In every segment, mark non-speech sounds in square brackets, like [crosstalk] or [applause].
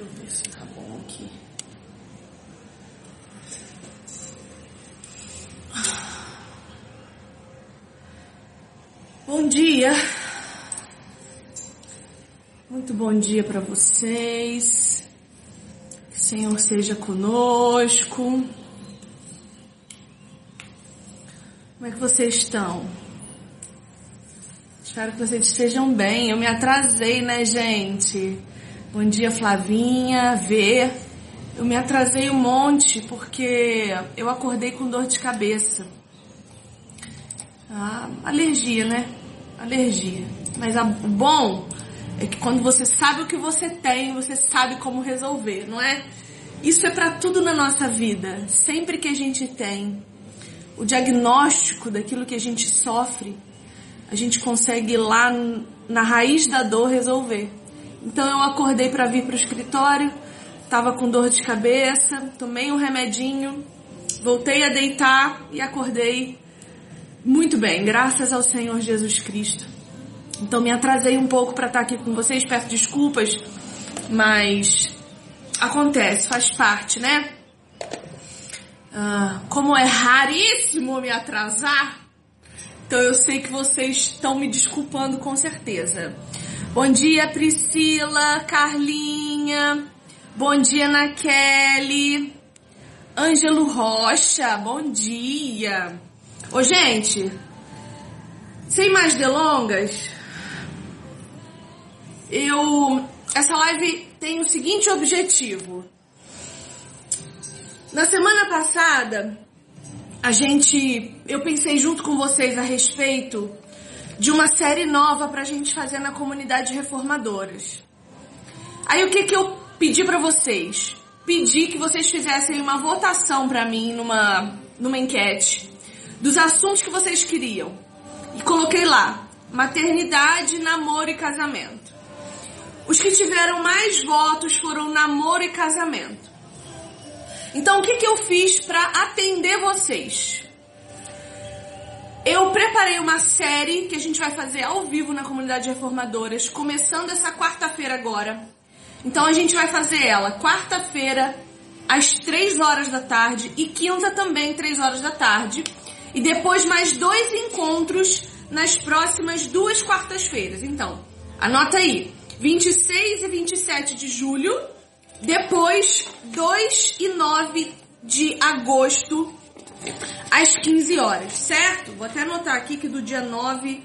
Deixa eu ver se tá bom aqui. Bom dia. Muito bom dia para vocês. O Senhor seja conosco. Como é que vocês estão? Espero que vocês estejam bem. Eu me atrasei, né, gente? Bom dia, Flavinha, Vê. Eu me atrasei um monte porque eu acordei com dor de cabeça. Ah, alergia, né? Alergia. Mas o bom é que quando você sabe o que você tem, você sabe como resolver, não é? Isso é para tudo na nossa vida. Sempre que a gente tem o diagnóstico daquilo que a gente sofre, a gente consegue ir lá na raiz da dor resolver. Então eu acordei para vir para o escritório, tava com dor de cabeça, tomei um remedinho, voltei a deitar e acordei muito bem, graças ao Senhor Jesus Cristo. Então me atrasei um pouco para estar aqui com vocês, peço desculpas, mas acontece, faz parte, né? Ah, como é raríssimo me atrasar, então eu sei que vocês estão me desculpando com certeza. Bom dia, Priscila, Carlinha. Bom dia, Ana Kelly. Ângelo Rocha, bom dia. Ô, gente, sem mais delongas, eu. Essa live tem o seguinte objetivo. Na semana passada, a gente. Eu pensei junto com vocês a respeito de uma série nova pra gente fazer na comunidade reformadoras. Aí o que que eu pedi para vocês? Pedi que vocês fizessem uma votação para mim numa numa enquete dos assuntos que vocês queriam. E coloquei lá: maternidade, namoro e casamento. Os que tiveram mais votos foram namoro e casamento. Então, o que, que eu fiz para atender vocês? Eu preparei uma série que a gente vai fazer ao vivo na comunidade reformadoras, começando essa quarta-feira agora. Então a gente vai fazer ela quarta-feira às 3 horas da tarde e quinta também 3 horas da tarde. E depois mais dois encontros nas próximas duas quartas-feiras. Então, anota aí, 26 e 27 de julho depois, 2 e 9 de agosto, às 15 horas, certo? Vou até anotar aqui que do dia 9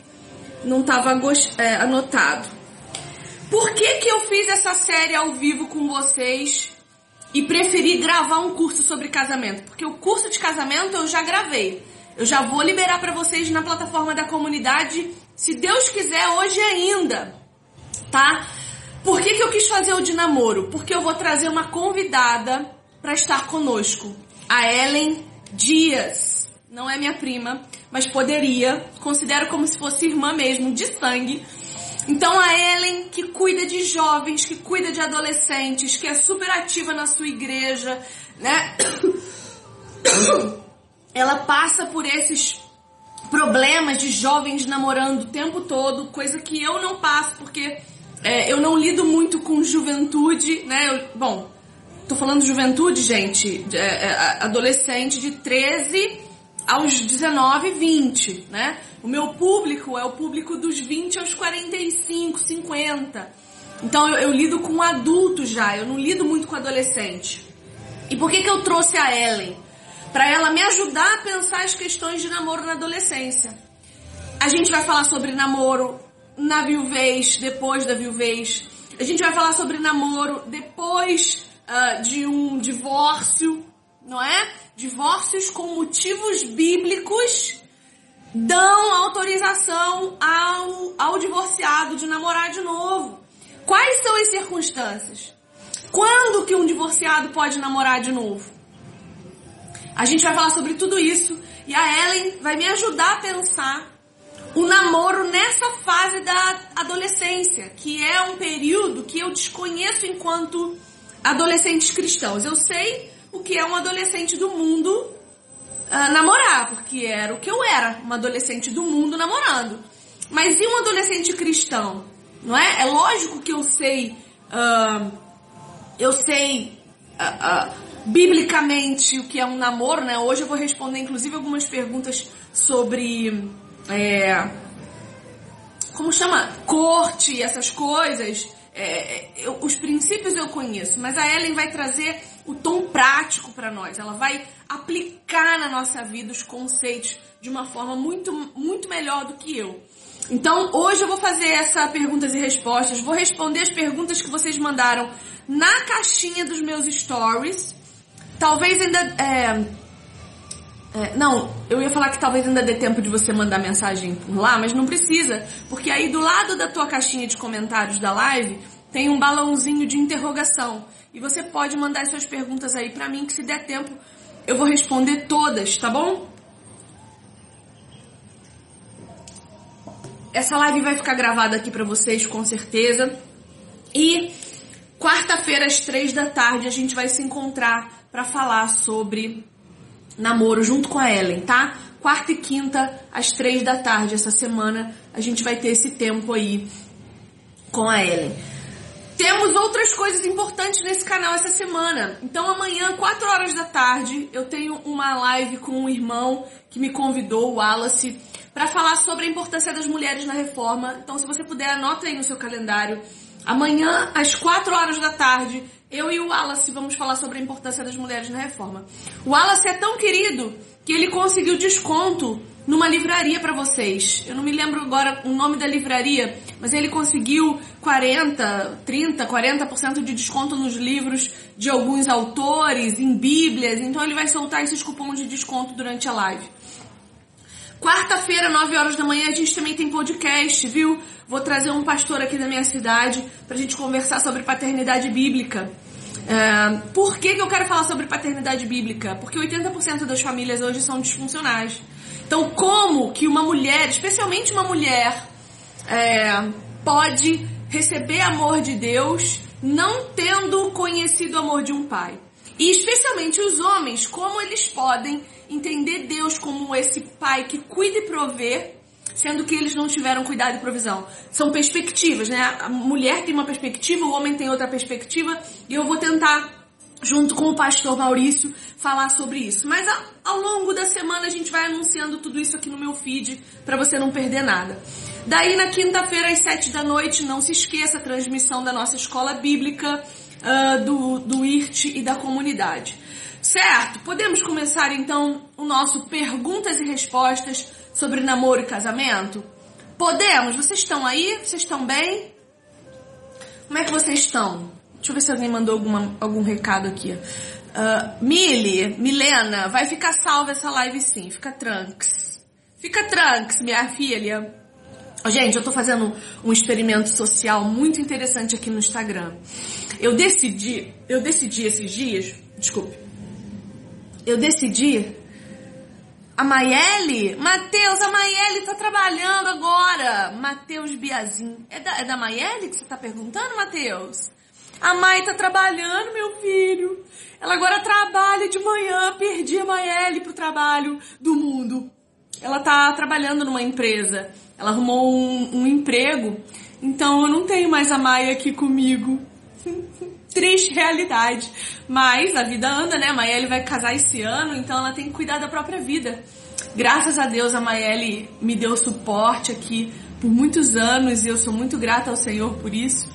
não estava é, anotado. Por que, que eu fiz essa série ao vivo com vocês e preferi gravar um curso sobre casamento? Porque o curso de casamento eu já gravei. Eu já vou liberar para vocês na plataforma da comunidade, se Deus quiser, hoje ainda, tá? Por que, que eu quis fazer o de namoro? Porque eu vou trazer uma convidada para estar conosco, a Ellen Dias. Não é minha prima, mas poderia. Considero como se fosse irmã mesmo, de sangue. Então a Ellen, que cuida de jovens, que cuida de adolescentes, que é super ativa na sua igreja, né? [coughs] Ela passa por esses problemas de jovens namorando o tempo todo, coisa que eu não passo porque é, eu não lido muito com juventude, né? Eu, bom, tô falando juventude, gente, é, é, adolescente de 13 aos 19, 20, né? O meu público é o público dos 20 aos 45, 50. Então eu, eu lido com adultos já, eu não lido muito com adolescente. E por que, que eu trouxe a Ellen? Para ela me ajudar a pensar as questões de namoro na adolescência. A gente vai falar sobre namoro na viuvez, depois da viuvez. A gente vai falar sobre namoro depois uh, de um divórcio, não é? Divórcios com motivos bíblicos dão autorização ao, ao divorciado de namorar de novo. Quais são as circunstâncias? Quando que um divorciado pode namorar de novo? A gente vai falar sobre tudo isso e a Ellen vai me ajudar a pensar o namoro nessa fase da adolescência, que é um período que eu desconheço enquanto adolescentes cristãos. Eu sei o que é um adolescente do mundo uh, namorar, porque era o que eu era, uma adolescente do mundo namorando. Mas e um adolescente cristão? Não é? É lógico que eu sei uh, eu sei uh, biblicamente o que é um namoro, né? Hoje eu vou responder inclusive algumas perguntas sobre é, como chama corte, essas coisas. É, eu, os princípios eu conheço, mas a Ellen vai trazer o tom prático para nós. Ela vai aplicar na nossa vida os conceitos de uma forma muito, muito melhor do que eu. Então, hoje eu vou fazer essa perguntas e respostas. Vou responder as perguntas que vocês mandaram na caixinha dos meus stories. Talvez ainda. É, é, não, eu ia falar que talvez ainda dê tempo de você mandar mensagem por lá, mas não precisa, porque aí do lado da tua caixinha de comentários da live tem um balãozinho de interrogação. E você pode mandar suas perguntas aí para mim, que se der tempo eu vou responder todas, tá bom? Essa live vai ficar gravada aqui para vocês, com certeza. E quarta-feira, às três da tarde, a gente vai se encontrar para falar sobre namoro junto com a Ellen, tá? Quarta e quinta, às três da tarde, essa semana, a gente vai ter esse tempo aí com a Ellen. Temos outras coisas importantes nesse canal essa semana. Então amanhã, 4 horas da tarde, eu tenho uma live com um irmão que me convidou, o Wallace, para falar sobre a importância das mulheres na reforma. Então, se você puder, anota aí no seu calendário. Amanhã, às 4 horas da tarde, eu e o Wallace vamos falar sobre a importância das mulheres na reforma. O Wallace é tão querido que ele conseguiu desconto numa livraria para vocês. Eu não me lembro agora o nome da livraria, mas ele conseguiu 40, 30, 40% de desconto nos livros de alguns autores, em bíblias, então ele vai soltar esses cupons de desconto durante a live. Quarta-feira, 9 horas da manhã, a gente também tem podcast, viu? Vou trazer um pastor aqui da minha cidade pra gente conversar sobre paternidade bíblica. É, por que, que eu quero falar sobre paternidade bíblica? Porque 80% das famílias hoje são disfuncionais. Então, como que uma mulher, especialmente uma mulher, é, pode receber amor de Deus não tendo conhecido o amor de um pai? E especialmente os homens, como eles podem entender Deus como esse pai que cuida e provê, sendo que eles não tiveram cuidado e provisão. São perspectivas, né? A mulher tem uma perspectiva, o homem tem outra perspectiva, e eu vou tentar junto com o pastor Maurício, falar sobre isso. Mas ao longo da semana a gente vai anunciando tudo isso aqui no meu feed para você não perder nada. Daí na quinta-feira às sete da noite, não se esqueça a transmissão da nossa escola bíblica, uh, do, do IRT e da comunidade. Certo? Podemos começar então o nosso perguntas e respostas sobre namoro e casamento? Podemos? Vocês estão aí? Vocês estão bem? Como é que vocês estão? Deixa eu ver se alguém mandou alguma, algum recado aqui. Uh, Mili, Milena, vai ficar salva essa live sim. Fica tranks. Fica tranks, minha filha. Gente, eu tô fazendo um experimento social muito interessante aqui no Instagram. Eu decidi, eu decidi esses dias, desculpe. Eu decidi a Maiele? Matheus, a Maiele tá trabalhando agora. Matheus Biazin. É da, é da Maiele que você tá perguntando, Matheus? A Mai tá trabalhando, meu filho. Ela agora trabalha de manhã. Perdi a Maiele pro trabalho do mundo. Ela tá trabalhando numa empresa. Ela arrumou um, um emprego. Então eu não tenho mais a Mai aqui comigo. [laughs] Triste realidade. Mas a vida anda, né? A Maiele vai casar esse ano, então ela tem que cuidar da própria vida. Graças a Deus a Maiele me deu suporte aqui por muitos anos e eu sou muito grata ao Senhor por isso.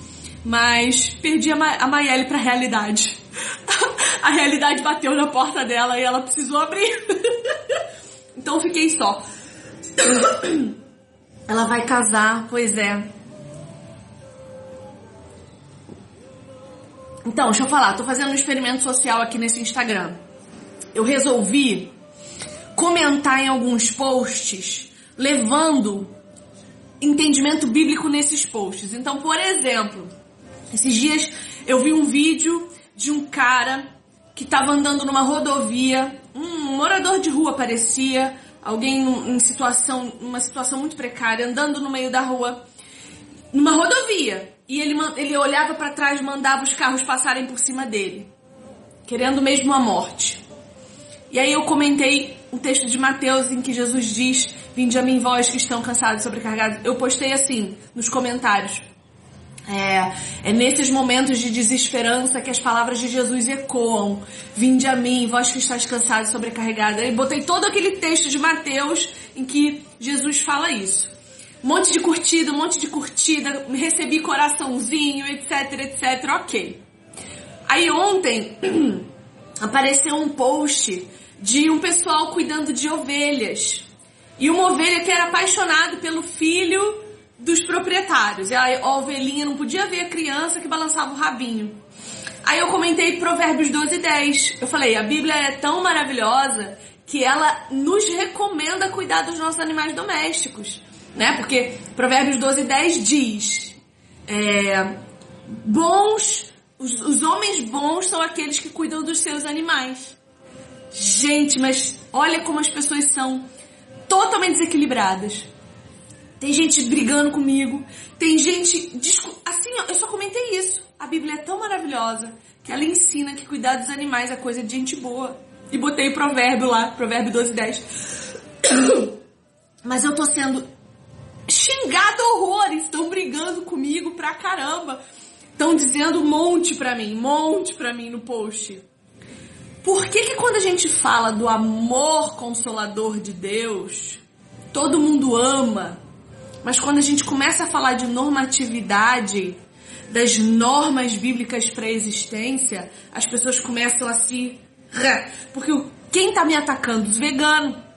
Mas perdi a, Ma a Maiele pra realidade. [laughs] a realidade bateu na porta dela e ela precisou abrir. [laughs] então fiquei só. [coughs] ela vai casar, pois é. Então, deixa eu falar, tô fazendo um experimento social aqui nesse Instagram. Eu resolvi comentar em alguns posts levando entendimento bíblico nesses posts. Então, por exemplo, esses dias eu vi um vídeo de um cara que estava andando numa rodovia, um morador de rua parecia, alguém em situação, uma situação muito precária, andando no meio da rua, numa rodovia. E ele, ele olhava para trás, mandava os carros passarem por cima dele, querendo mesmo a morte. E aí eu comentei um texto de Mateus em que Jesus diz: Vinde a mim, vós que estão cansados e sobrecarregados. Eu postei assim nos comentários. É, é nesses momentos de desesperança que as palavras de Jesus ecoam. Vinde a mim, vós que estáis cansados e sobrecarregados. E botei todo aquele texto de Mateus em que Jesus fala isso. Monte de curtida, um monte de curtida, recebi coraçãozinho, etc, etc, ok. Aí ontem [clears throat] apareceu um post de um pessoal cuidando de ovelhas. E uma ovelha que era apaixonado pelo filho dos proprietários. E a ovelhinha não podia ver a criança que balançava o rabinho. Aí eu comentei Provérbios 12 e 10. Eu falei, a Bíblia é tão maravilhosa que ela nos recomenda cuidar dos nossos animais domésticos. Né? Porque Provérbios 12 e 10 diz: é, bons, os, os homens bons são aqueles que cuidam dos seus animais. Gente, mas olha como as pessoas são totalmente desequilibradas. Tem gente brigando comigo, tem gente. Assim, eu só comentei isso. A Bíblia é tão maravilhosa que ela ensina que cuidar dos animais é coisa de gente boa. E botei o provérbio lá, provérbio 12, 10. [coughs] Mas eu tô sendo xingada horrores, estão brigando comigo pra caramba. Estão dizendo um monte pra mim, um monte pra mim no post. Por que, que quando a gente fala do amor consolador de Deus, todo mundo ama, mas quando a gente começa a falar de normatividade, das normas bíblicas para a existência, as pessoas começam a se. [laughs] Porque quem tá me atacando? Os veganos.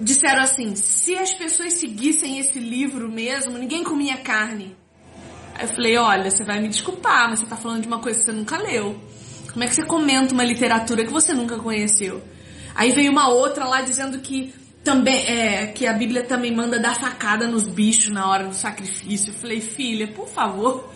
Disseram assim: se as pessoas seguissem esse livro mesmo, ninguém comia carne. Aí eu falei: olha, você vai me desculpar, mas você tá falando de uma coisa que você nunca leu. Como é que você comenta uma literatura que você nunca conheceu? Aí veio uma outra lá dizendo que também é que a Bíblia também manda dar facada nos bichos na hora do sacrifício. Eu falei, filha, por favor,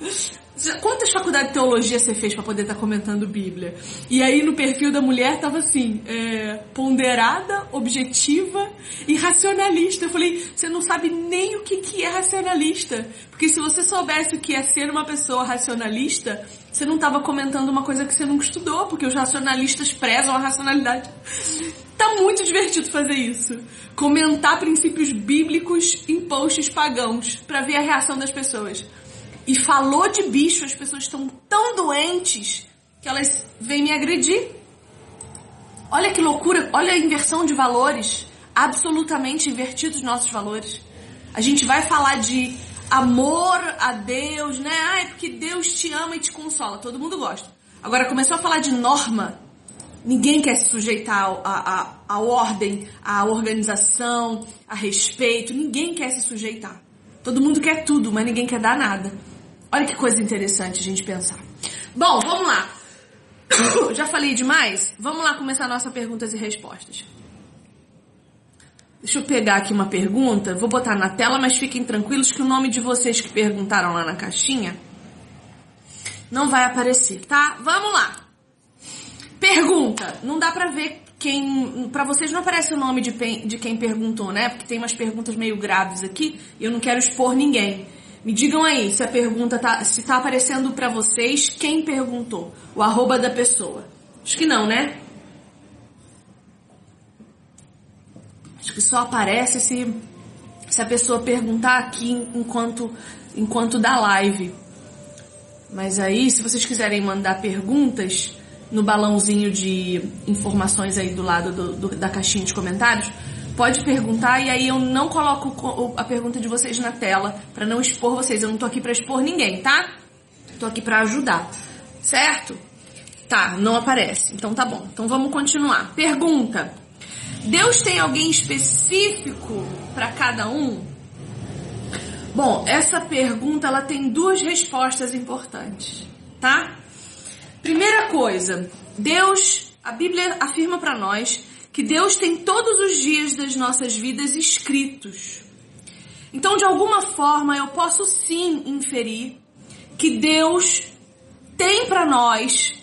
Quantas faculdades de teologia você fez para poder estar tá comentando Bíblia? E aí no perfil da mulher tava assim, é, ponderada, objetiva e racionalista. Eu falei, você não sabe nem o que, que é racionalista. Porque se você soubesse o que é ser uma pessoa racionalista, você não estava comentando uma coisa que você nunca estudou, porque os racionalistas prezam a racionalidade. Tá muito divertido fazer isso. Comentar princípios bíblicos em posts pagãos para ver a reação das pessoas e falou de bicho, as pessoas estão tão doentes que elas vêm me agredir. Olha que loucura, olha a inversão de valores, absolutamente invertidos nossos valores. A gente vai falar de amor a Deus, né? Ah, é porque Deus te ama e te consola, todo mundo gosta. Agora começou a falar de norma, ninguém quer se sujeitar à ordem, à organização, a respeito, ninguém quer se sujeitar. Todo mundo quer tudo, mas ninguém quer dar nada. Olha que coisa interessante a gente pensar. Bom, vamos lá. [coughs] Já falei demais? Vamos lá começar a nossa perguntas e respostas. Deixa eu pegar aqui uma pergunta, vou botar na tela, mas fiquem tranquilos que o nome de vocês que perguntaram lá na caixinha não vai aparecer, tá? Vamos lá. Pergunta. Não dá pra ver quem. Pra vocês não aparece o nome de, de quem perguntou, né? Porque tem umas perguntas meio graves aqui e eu não quero expor ninguém. Me digam aí se a pergunta tá, se tá aparecendo para vocês quem perguntou, o arroba da pessoa. Acho que não, né? Acho que só aparece se, se a pessoa perguntar aqui enquanto, enquanto dá live. Mas aí, se vocês quiserem mandar perguntas no balãozinho de informações aí do lado do, do, da caixinha de comentários, pode perguntar e aí eu não coloco a pergunta de vocês na tela para não expor vocês. Eu não tô aqui para expor ninguém, tá? Tô aqui para ajudar. Certo? Tá, não aparece. Então tá bom. Então vamos continuar. Pergunta: Deus tem alguém específico para cada um? Bom, essa pergunta ela tem duas respostas importantes, tá? Primeira coisa, Deus, a Bíblia afirma para nós que Deus tem todos os dias das nossas vidas escritos. Então, de alguma forma, eu posso sim inferir que Deus tem para nós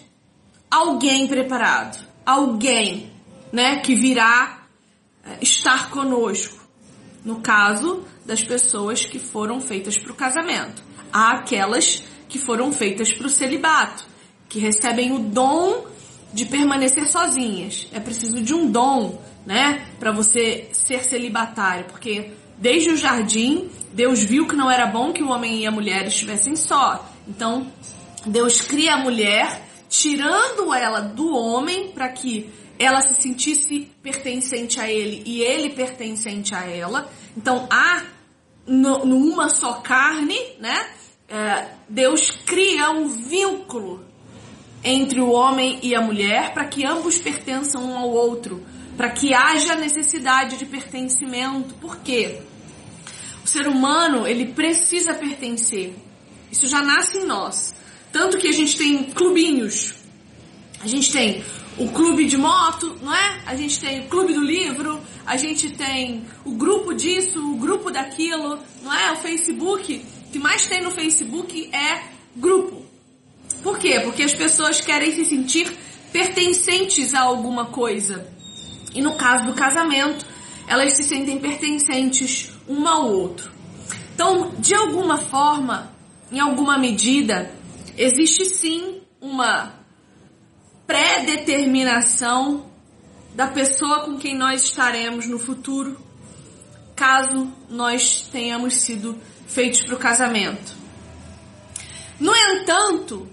alguém preparado, alguém, né, que virá eh, estar conosco. No caso das pessoas que foram feitas para o casamento, há aquelas que foram feitas para o celibato, que recebem o dom de permanecer sozinhas. É preciso de um dom, né, para você ser celibatário, porque Desde o jardim, Deus viu que não era bom que o homem e a mulher estivessem só. Então, Deus cria a mulher, tirando ela do homem para que ela se sentisse pertencente a ele e ele pertencente a ela. Então, há numa só carne, né? É, Deus cria um vínculo entre o homem e a mulher para que ambos pertençam um ao outro, para que haja necessidade de pertencimento. Por quê? O ser humano, ele precisa pertencer. Isso já nasce em nós. Tanto que a gente tem clubinhos. A gente tem o clube de moto, não é? A gente tem o clube do livro, a gente tem o grupo disso, o grupo daquilo, não é? O Facebook, o que mais tem no Facebook é grupo. Por quê? Porque as pessoas querem se sentir pertencentes a alguma coisa. E no caso do casamento, elas se sentem pertencentes um ao outro. Então, de alguma forma, em alguma medida, existe sim uma pré-determinação da pessoa com quem nós estaremos no futuro, caso nós tenhamos sido feitos para o casamento. No entanto,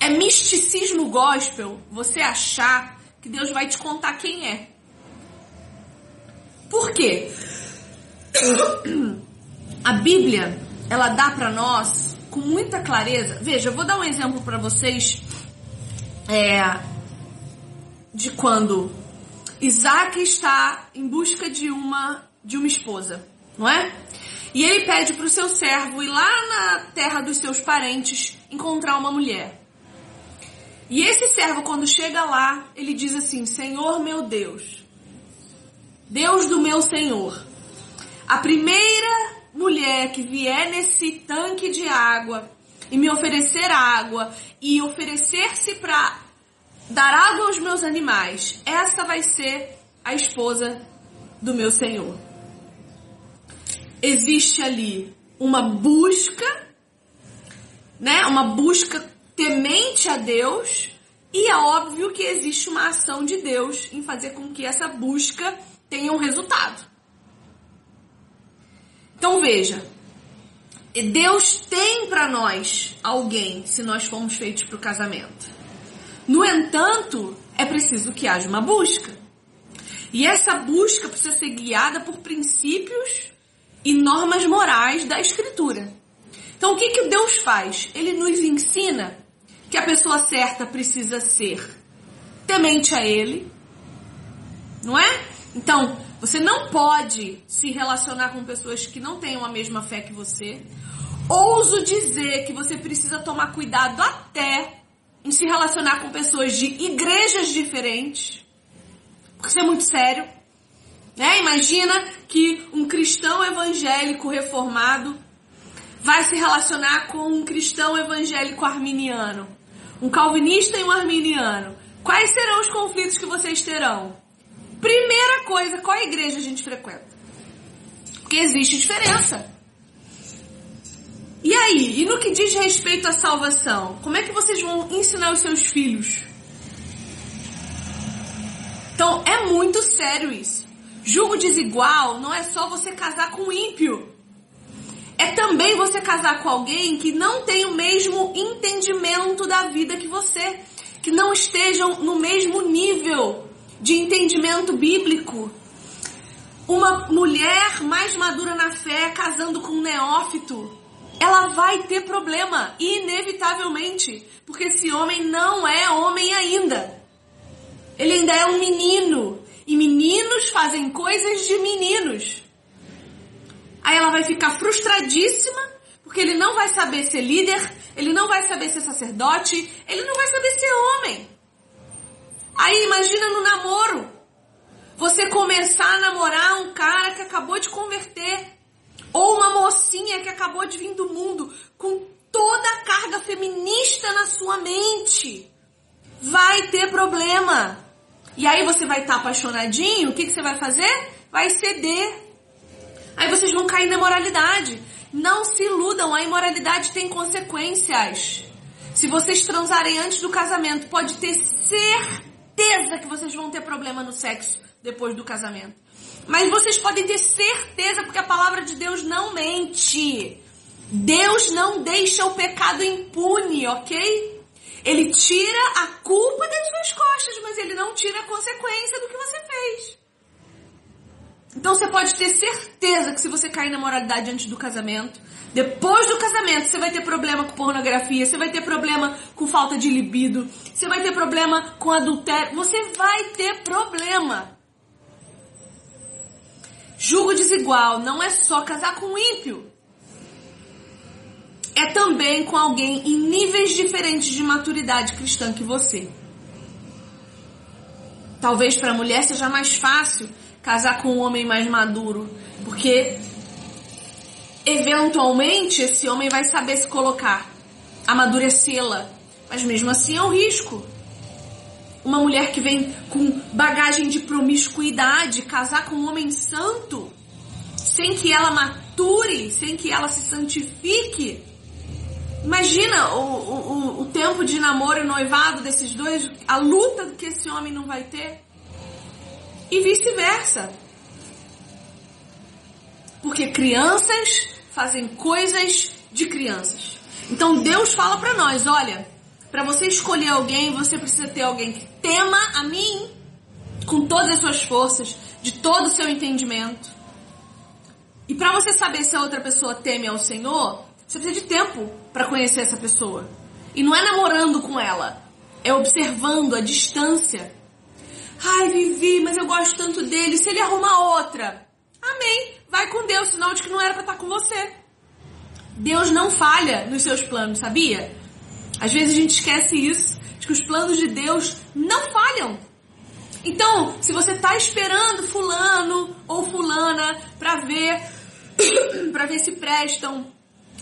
é misticismo gospel você achar que Deus vai te contar quem é. Por quê? A Bíblia, ela dá para nós com muita clareza. Veja, eu vou dar um exemplo para vocês é, de quando Isaac está em busca de uma de uma esposa, não é? E ele pede para o seu servo ir lá na terra dos seus parentes encontrar uma mulher. E esse servo, quando chega lá, ele diz assim: Senhor meu Deus, Deus do meu Senhor, a primeira mulher que vier nesse tanque de água e me oferecer água e oferecer-se para dar água aos meus animais, essa vai ser a esposa do meu Senhor. Existe ali uma busca, né? Uma busca temente a Deus e é óbvio que existe uma ação de Deus em fazer com que essa busca tenha um resultado. Então veja, Deus tem para nós alguém se nós formos feitos para o casamento. No entanto, é preciso que haja uma busca. E essa busca precisa ser guiada por princípios e normas morais da Escritura. Então, o que, que Deus faz? Ele nos ensina que a pessoa certa precisa ser temente a Ele, não é? Então, você não pode se relacionar com pessoas que não tenham a mesma fé que você. Ouso dizer que você precisa tomar cuidado até em se relacionar com pessoas de igrejas diferentes. Porque isso é muito sério. Né? Imagina que um cristão evangélico reformado vai se relacionar com um cristão evangélico arminiano um calvinista e um arminiano, quais serão os conflitos que vocês terão? Primeira coisa, qual igreja a gente frequenta? Porque existe diferença. E aí, e no que diz respeito à salvação, como é que vocês vão ensinar os seus filhos? Então, é muito sério isso. Julgo desigual não é só você casar com um ímpio é também você casar com alguém que não tem o mesmo entendimento da vida que você, que não estejam no mesmo nível de entendimento bíblico. Uma mulher mais madura na fé casando com um neófito, ela vai ter problema, inevitavelmente, porque esse homem não é homem ainda. Ele ainda é um menino, e meninos fazem coisas de meninos. Aí ela vai ficar frustradíssima, porque ele não vai saber ser líder, ele não vai saber ser sacerdote, ele não vai saber ser homem. Aí imagina no namoro, você começar a namorar um cara que acabou de converter, ou uma mocinha que acabou de vir do mundo com toda a carga feminista na sua mente. Vai ter problema. E aí você vai estar tá apaixonadinho, o que, que você vai fazer? Vai ceder Aí vocês vão cair na moralidade. Não se iludam, a imoralidade tem consequências. Se vocês transarem antes do casamento, pode ter certeza que vocês vão ter problema no sexo depois do casamento. Mas vocês podem ter certeza, porque a palavra de Deus não mente. Deus não deixa o pecado impune, ok? Ele tira a culpa das suas costas, mas ele não tira a consequência do que você fez. Então você pode ter certeza que se você cair na moralidade antes do casamento, depois do casamento você vai ter problema com pornografia, você vai ter problema com falta de libido, você vai ter problema com adultério, você vai ter problema. Julgo desigual não é só casar com um ímpio. É também com alguém em níveis diferentes de maturidade cristã que você. Talvez para a mulher seja mais fácil casar com um homem mais maduro, porque eventualmente esse homem vai saber se colocar, amadurecê-la, mas mesmo assim é um risco. Uma mulher que vem com bagagem de promiscuidade, casar com um homem santo, sem que ela mature, sem que ela se santifique. Imagina o, o, o tempo de namoro e noivado desses dois, a luta que esse homem não vai ter e vice-versa. Porque crianças fazem coisas de crianças. Então Deus fala para nós, olha, para você escolher alguém, você precisa ter alguém que tema a mim com todas as suas forças, de todo o seu entendimento. E para você saber se a outra pessoa teme ao Senhor, você precisa de tempo para conhecer essa pessoa. E não é namorando com ela, é observando a distância Ai, Vivi, mas eu gosto tanto dele. Se ele arrumar outra, amém. Vai com Deus, sinal de que não era para estar com você. Deus não falha nos seus planos, sabia? Às vezes a gente esquece isso, de que os planos de Deus não falham. Então, se você está esperando fulano ou fulana para ver, [coughs] para ver se prestam,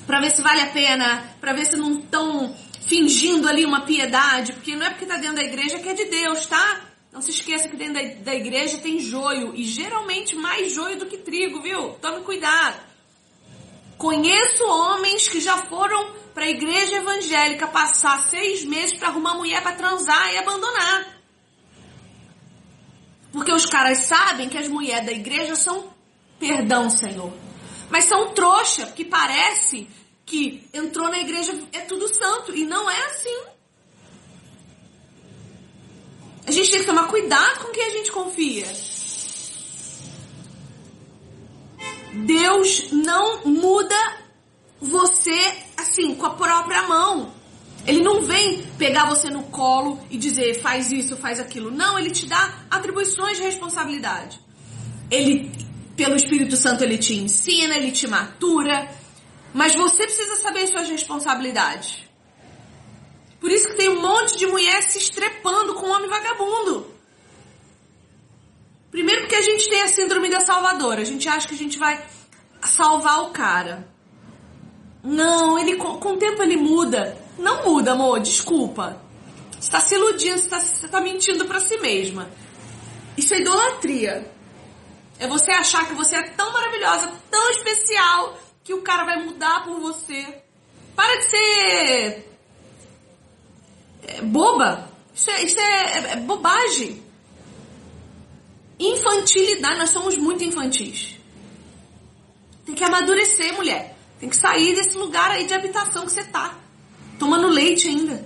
para ver se vale a pena, para ver se não estão fingindo ali uma piedade, porque não é porque está dentro da igreja que é de Deus, tá? Não se esqueça que dentro da, igreja tem joio e geralmente mais joio do que trigo, viu? Tome cuidado. Conheço homens que já foram para a igreja evangélica passar seis meses para arrumar mulher para transar e abandonar. Porque os caras sabem que as mulheres da igreja são, perdão, Senhor, mas são trouxa, porque parece que entrou na igreja é tudo santo e não é assim. A gente tem que tomar cuidado com quem a gente confia. Deus não muda você assim, com a própria mão. Ele não vem pegar você no colo e dizer faz isso, faz aquilo. Não, ele te dá atribuições de responsabilidade. Ele, pelo Espírito Santo, ele te ensina, ele te matura. Mas você precisa saber suas responsabilidades. Por isso que tem um monte de mulher se estrepando com um homem vagabundo. Primeiro porque a gente tem a síndrome da salvadora. A gente acha que a gente vai salvar o cara. Não, ele com, o tempo ele muda. Não muda, amor, desculpa. Você está se iludindo, você está tá mentindo para si mesma. Isso é idolatria. É você achar que você é tão maravilhosa, tão especial, que o cara vai mudar por você. Para de ser é boba. Isso, é, isso é, é, bobagem. Infantilidade, nós somos muito infantis. Tem que amadurecer, mulher. Tem que sair desse lugar aí de habitação que você tá. Tomando leite ainda.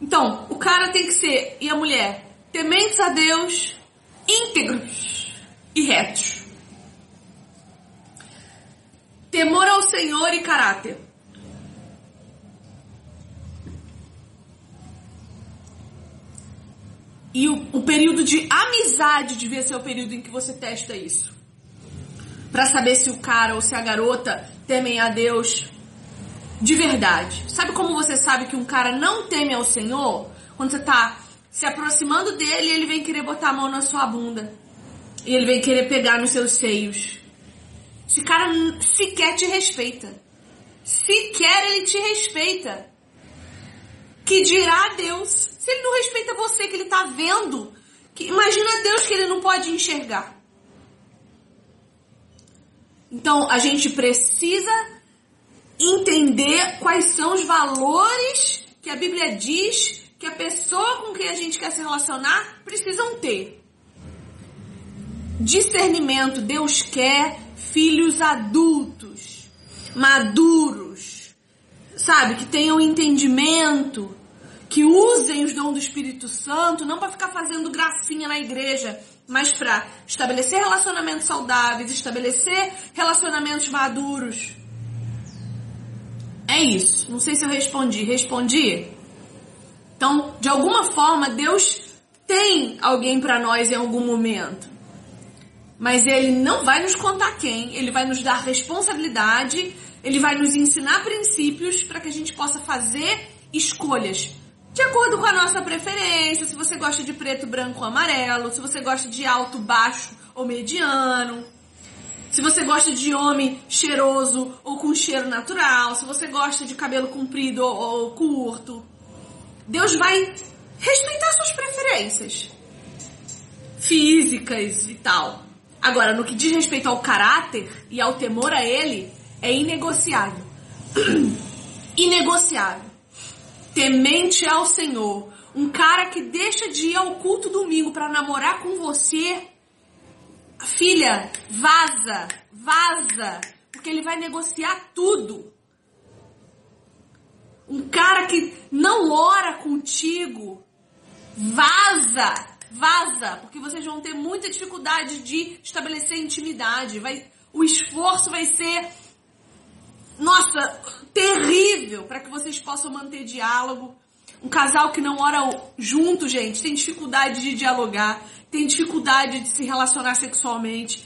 Então, o cara tem que ser, e a mulher, tementes a Deus, íntegros e retos. Temor ao Senhor e caráter. E o, o período de amizade devia ser o período em que você testa isso. Para saber se o cara ou se a garota temem a Deus de verdade. Sabe como você sabe que um cara não teme ao Senhor? Quando você tá se aproximando dele, ele vem querer botar a mão na sua bunda. E ele vem querer pegar nos seus seios. Esse cara sequer te respeita. Sequer ele te respeita. Que dirá a Deus? Se ele não respeita você, que ele está vendo, que, imagina Deus que ele não pode enxergar. Então a gente precisa entender quais são os valores que a Bíblia diz que a pessoa com quem a gente quer se relacionar precisam ter. Discernimento. Deus quer filhos adultos, maduros, sabe? Que tenham entendimento, que usem os dons do Espírito Santo, não para ficar fazendo gracinha na igreja, mas para estabelecer relacionamentos saudáveis, estabelecer relacionamentos maduros. É isso. Não sei se eu respondi. Respondi? Então, de alguma forma, Deus tem alguém para nós em algum momento. Mas ele não vai nos contar quem, ele vai nos dar responsabilidade, ele vai nos ensinar princípios para que a gente possa fazer escolhas de acordo com a nossa preferência, se você gosta de preto, branco ou amarelo, se você gosta de alto, baixo ou mediano, se você gosta de homem cheiroso ou com cheiro natural, se você gosta de cabelo comprido ou, curto. Deus vai respeitar suas preferências físicas e tal. Agora, no que diz respeito ao caráter e ao temor a ele, é inegociável. [clears throat] inegociável temente ao Senhor, um cara que deixa de ir ao culto domingo para namorar com você, filha, vaza, vaza, porque ele vai negociar tudo. Um cara que não ora contigo, vaza, vaza, porque vocês vão ter muita dificuldade de estabelecer intimidade. Vai, o esforço vai ser, nossa, terrível para que vocês possam manter diálogo. Um casal que não ora junto, gente, tem dificuldade de dialogar, tem dificuldade de se relacionar sexualmente.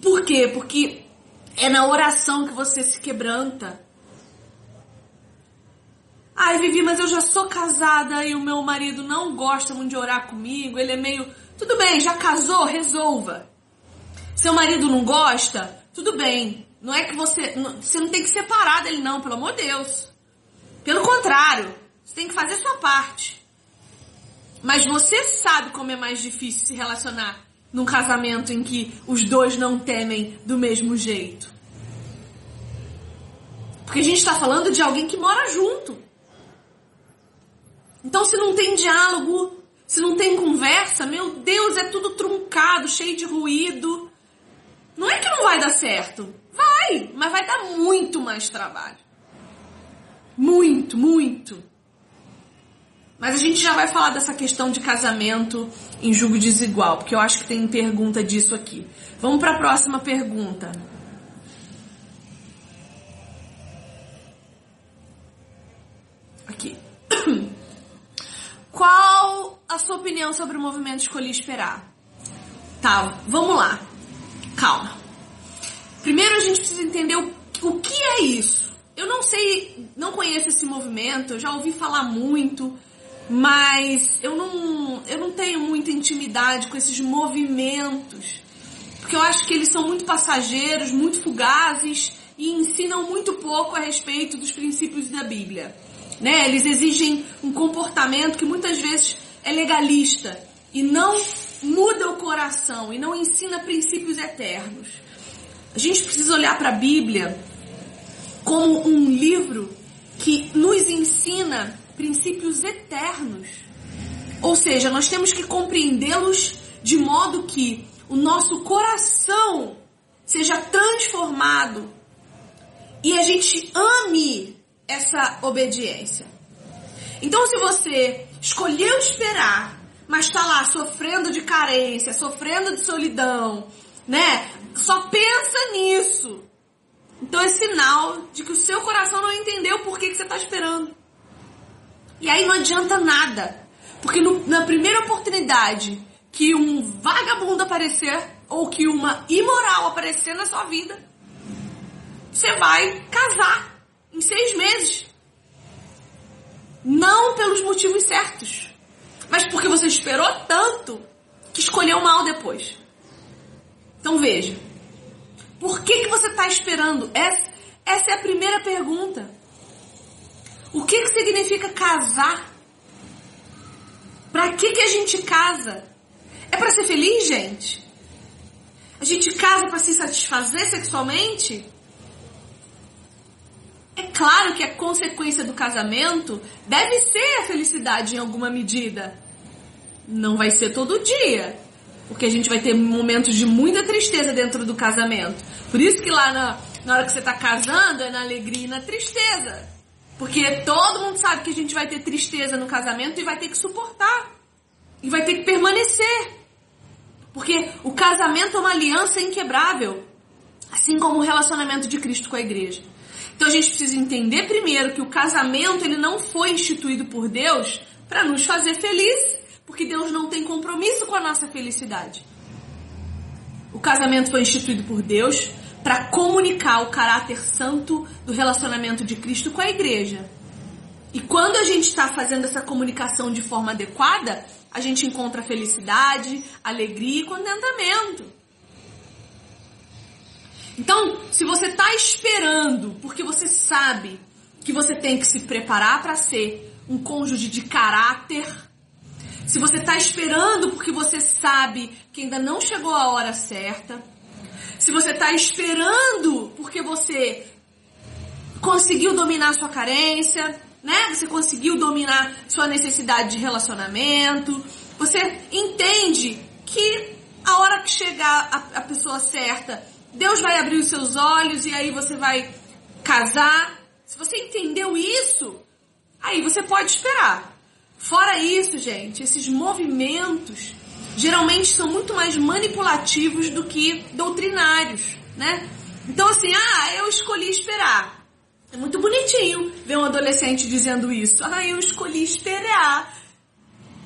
Por quê? Porque é na oração que você se quebranta. Ai, Vivi, mas eu já sou casada e o meu marido não gosta muito de orar comigo, ele é meio. Tudo bem, já casou, resolva. Seu marido não gosta, tudo bem, não é que você. Você não tem que separar dele, não, pelo amor de Deus. Pelo contrário, você tem que fazer sua parte. Mas você sabe como é mais difícil se relacionar num casamento em que os dois não temem do mesmo jeito. Porque a gente está falando de alguém que mora junto. Então, se não tem diálogo, se não tem conversa, meu Deus, é tudo truncado, cheio de ruído. Não é que não vai dar certo. Vai, mas vai dar muito mais trabalho. Muito, muito. Mas a gente já vai falar dessa questão de casamento em julgo desigual, porque eu acho que tem pergunta disso aqui. Vamos para a próxima pergunta. Aqui. [coughs] Qual a sua opinião sobre o movimento Escolhi Esperar? Tá, vamos lá. Calma. Primeiro a gente precisa entender o, o que é isso. Eu não sei, não conheço esse movimento, eu já ouvi falar muito, mas eu não, eu não tenho muita intimidade com esses movimentos, porque eu acho que eles são muito passageiros, muito fugazes e ensinam muito pouco a respeito dos princípios da Bíblia. Né? Eles exigem um comportamento que muitas vezes é legalista e não muda o coração e não ensina princípios eternos. A gente precisa olhar para a Bíblia como um livro que nos ensina princípios eternos. Ou seja, nós temos que compreendê-los de modo que o nosso coração seja transformado e a gente ame essa obediência. Então, se você escolheu esperar, mas está lá sofrendo de carência, sofrendo de solidão, né? Só pensa nisso. Então é sinal de que o seu coração não entendeu por que, que você está esperando. E aí não adianta nada. Porque no, na primeira oportunidade que um vagabundo aparecer ou que uma imoral aparecer na sua vida, você vai casar em seis meses. Não pelos motivos certos, mas porque você esperou tanto que escolheu mal depois. Então veja, por que, que você está esperando? Essa, essa é a primeira pergunta. O que, que significa casar? Para que, que a gente casa? É para ser feliz, gente? A gente casa para se satisfazer sexualmente? É claro que a consequência do casamento deve ser a felicidade em alguma medida. Não vai ser todo dia. Porque a gente vai ter momentos de muita tristeza dentro do casamento. Por isso que lá na, na hora que você está casando é na alegria e na tristeza. Porque todo mundo sabe que a gente vai ter tristeza no casamento e vai ter que suportar. E vai ter que permanecer. Porque o casamento é uma aliança inquebrável. Assim como o relacionamento de Cristo com a igreja. Então a gente precisa entender primeiro que o casamento ele não foi instituído por Deus para nos fazer felizes, porque Deus não tem compromisso com a nossa felicidade. O casamento foi instituído por Deus para comunicar o caráter santo do relacionamento de Cristo com a igreja. E quando a gente está fazendo essa comunicação de forma adequada, a gente encontra felicidade, alegria e contentamento. Então, se você está esperando, porque você sabe que você tem que se preparar para ser um cônjuge de caráter, se você está esperando porque você sabe que ainda não chegou a hora certa, se você está esperando porque você conseguiu dominar sua carência, né? Você conseguiu dominar sua necessidade de relacionamento, você entende que a hora que chegar a, a pessoa certa, Deus vai abrir os seus olhos e aí você vai casar. Se você entendeu isso, aí você pode esperar. Fora isso, gente, esses movimentos geralmente são muito mais manipulativos do que doutrinários, né? Então assim, ah, eu escolhi esperar. É muito bonitinho ver um adolescente dizendo isso. Ah, eu escolhi esperar.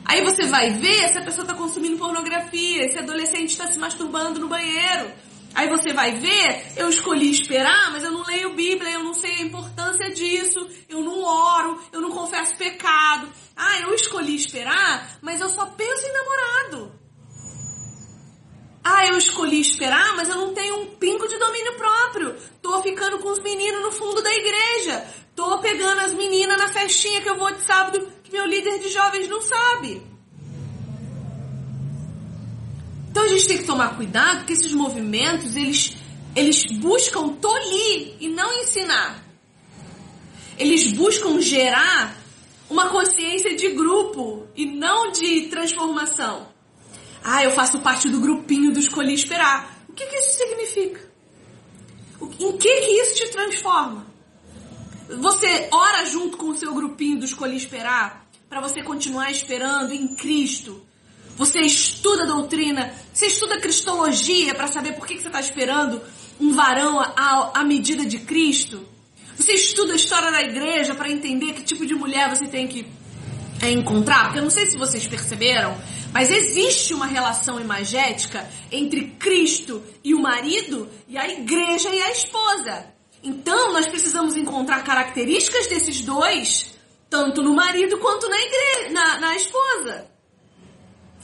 Aí você vai ver se a pessoa está consumindo pornografia, esse adolescente está se masturbando no banheiro. Aí você vai ver, eu escolhi esperar, mas eu não leio Bíblia, eu não sei a importância disso, eu não oro, eu não confesso pecado. Ah, eu escolhi esperar, mas eu só penso em namorado. Ah, eu escolhi esperar, mas eu não tenho um pingo de domínio próprio. Tô ficando com os meninos no fundo da igreja. Tô pegando as meninas na festinha que eu vou de sábado que meu líder de jovens não sabe. Então a gente tem que tomar cuidado que esses movimentos, eles, eles buscam tolir e não ensinar. Eles buscam gerar uma consciência de grupo e não de transformação. Ah, eu faço parte do grupinho do Escolhi Esperar. O que, que isso significa? Em que, que isso te transforma? Você ora junto com o seu grupinho do Escolhi Esperar para você continuar esperando em Cristo. Você estuda doutrina, você estuda cristologia para saber por que, você está esperando um varão à, à medida de Cristo. Você estuda a história da igreja para entender que tipo de mulher você tem que é, encontrar. Porque eu não sei se vocês perceberam, mas existe uma relação imagética entre Cristo e o marido e a igreja e a esposa. Então, nós precisamos encontrar características desses dois, tanto no marido quanto na, igreja, na, na esposa.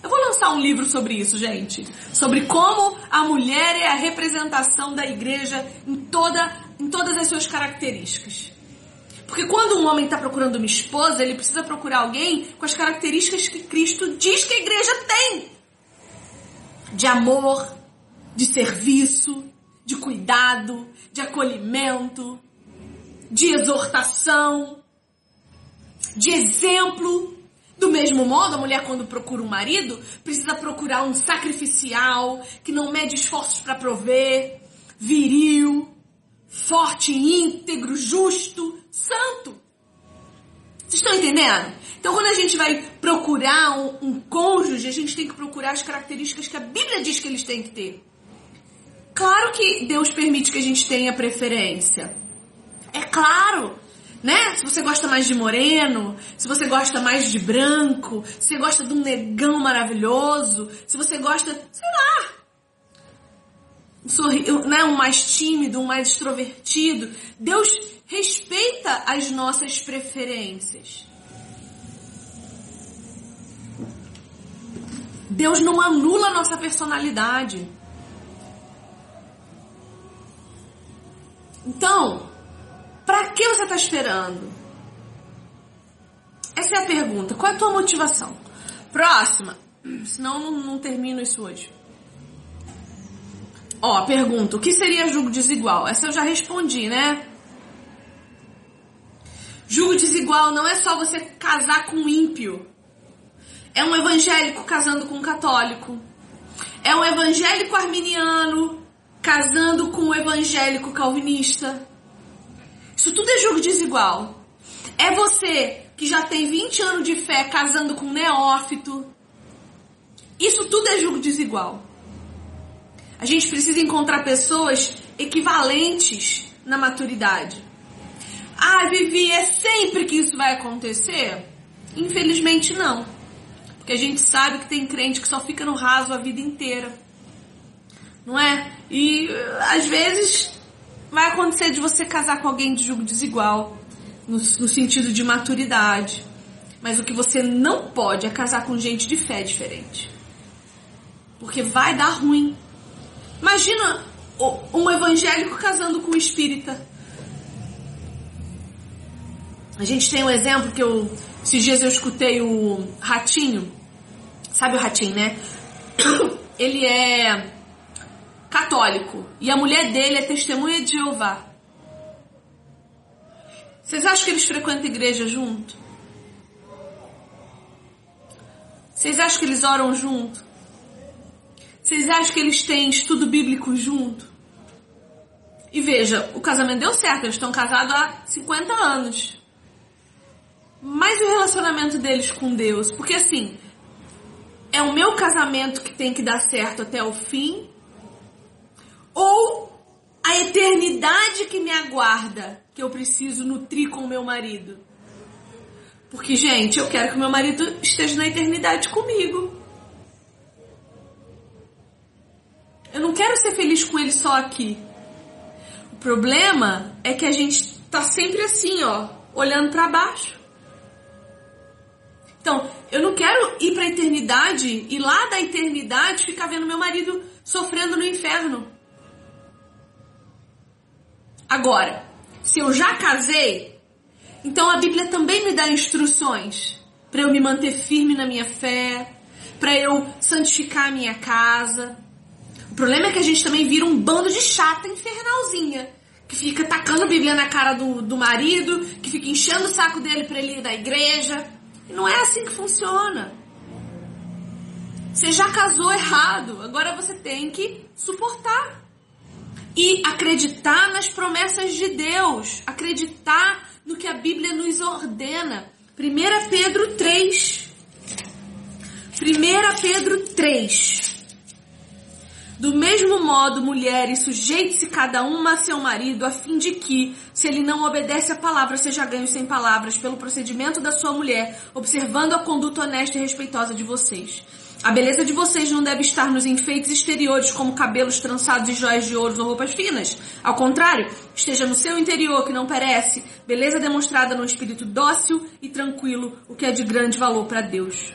Eu vou lançar um livro sobre isso, gente. Sobre como a mulher é a representação da igreja em, toda, em todas as suas características. Porque quando um homem está procurando uma esposa, ele precisa procurar alguém com as características que Cristo diz que a igreja tem: de amor, de serviço, de cuidado, de acolhimento, de exortação, de exemplo. Do mesmo modo, a mulher, quando procura um marido, precisa procurar um sacrificial, que não mede esforços para prover, viril, forte, íntegro, justo, santo. Vocês estão entendendo? Então, quando a gente vai procurar um, um, cônjuge, a gente tem que procurar as características que a Bíblia diz que eles têm que ter. Claro que Deus permite que a gente tenha preferência. É claro, né? Se você gosta mais de moreno, se você gosta mais de branco, se você gosta de um negão maravilhoso, se você gosta, sei lá, um, sorri, né, um mais tímido, um mais extrovertido. Deus respeita as nossas preferências. Deus não anula a nossa personalidade. Então, para que você está esperando? Essa é a pergunta. Qual é a tua motivação? Próxima. Senão não, não termino isso hoje. Ó, pergunta, o que seria julgo desigual? Essa eu já respondi, né? Julgo desigual não é só você casar com um ímpio. É um evangélico casando com um católico. É um evangélico arminiano casando com um evangélico calvinista. Isso tudo é julgo desigual. É você que já tem 20 anos de fé casando com um neófito. Isso tudo é julgo desigual. A gente precisa encontrar pessoas equivalentes na maturidade. Ah, Vivi, é sempre que isso vai acontecer? Infelizmente não. Porque a gente sabe que tem crente que só fica no raso a vida inteira. Não é? E às vezes vai acontecer de você casar com alguém de julgo desigual, no, no sentido de maturidade. Mas o que você não pode é casar com gente de fé diferente. Porque vai dar ruim. Imagina um evangélico casando com um espírita. A gente tem um exemplo que eu. Esses dias eu escutei o Ratinho. Sabe o Ratinho, né? [coughs] Ele é católico. E a mulher dele é testemunha de Jeová. Vocês acham que eles frequentam igreja junto? Vocês acham que eles oram junto? Vocês acham que eles têm estudo bíblico junto? E veja, o casamento deu certo, eles estão casados há 50 anos. Mas o relacionamento deles com Deus? Porque assim, é o meu casamento que tem que dar certo até o fim? Ou a eternidade que me aguarda, que eu preciso nutrir com o meu marido? Porque, gente, eu quero que meu marido esteja na eternidade comigo. Eu não quero ser feliz com ele só aqui. O problema é que a gente tá sempre assim, ó, olhando para baixo. Então, eu não quero ir para a eternidade e lá da eternidade ficar vendo meu marido sofrendo no inferno. Agora, se eu já casei, então a Bíblia também me dá instruções para eu me manter firme na minha fé, para eu santificar a minha casa. O problema é que a gente também vira um bando de chata infernalzinha. Que fica tacando a Bíblia na cara do, do marido, que fica enchendo o saco dele para ele ir da igreja. E não é assim que funciona. Você já casou errado, agora você tem que suportar e acreditar nas promessas de Deus, acreditar no que a Bíblia nos ordena. 1 Pedro 3. 1 Pedro 3. Do mesmo modo, mulheres, sujeite-se cada uma a seu marido, a fim de que, se ele não obedece à palavra, seja ganho sem palavras pelo procedimento da sua mulher, observando a conduta honesta e respeitosa de vocês. A beleza de vocês não deve estar nos enfeites exteriores, como cabelos trançados e joias de ouro ou roupas finas. Ao contrário, esteja no seu interior, que não perece, beleza demonstrada no espírito dócil e tranquilo, o que é de grande valor para Deus.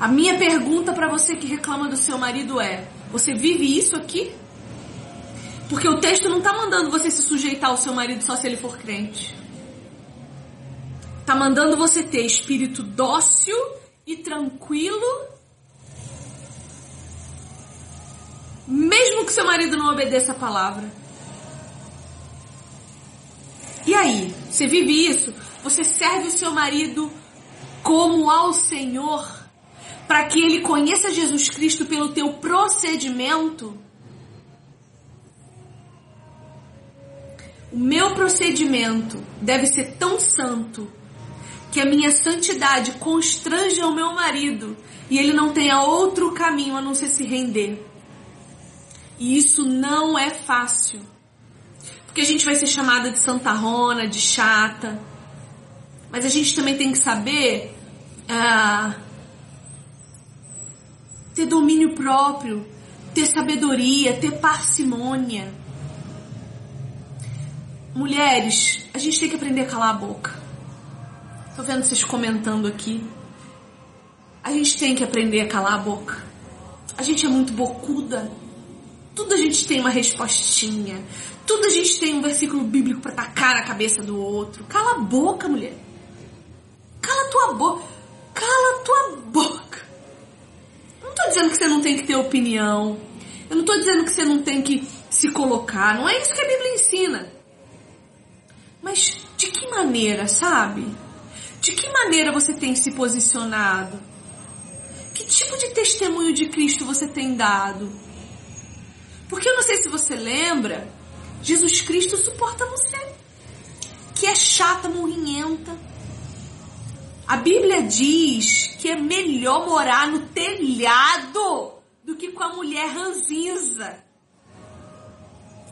A minha pergunta para você que reclama do seu marido é: você vive isso aqui? Porque o texto não está mandando você se sujeitar ao seu marido só se ele for crente. Tá mandando você ter espírito dócil e tranquilo. Mesmo que seu marido não obedeça a palavra. E aí, você vive isso? Você serve o seu marido como ao Senhor para que ele conheça Jesus Cristo pelo teu procedimento? O meu procedimento deve ser tão santo que a minha santidade constranja o meu marido e ele não tenha outro caminho a não ser se render. E isso não é fácil. Porque a gente vai ser chamada de santarrona, de chata. Mas a gente também tem que saber ah, ter domínio próprio, ter sabedoria, ter parcimônia. Mulheres, a gente tem que aprender a calar a boca. Tô vendo vocês comentando aqui. A gente tem que aprender a calar a boca. A gente é muito bocuda. Tudo a gente tem uma respostinha. Tudo a gente tem um versículo bíblico para tacar na cabeça do outro. Cala a boca, mulher. Cala a tua boca. Cala a tua boca. Eu não tô dizendo que você não tem que ter opinião. Eu não tô dizendo que você não tem que se colocar. Não é isso que a Bíblia ensina. maneira, sabe? De que maneira você tem se posicionado? Que tipo de testemunho de Cristo você tem dado? Porque eu não sei se você lembra, Jesus Cristo suporta você, que é chata, morrinhenta. A Bíblia diz que é melhor morar no telhado do que com a mulher ranzinza.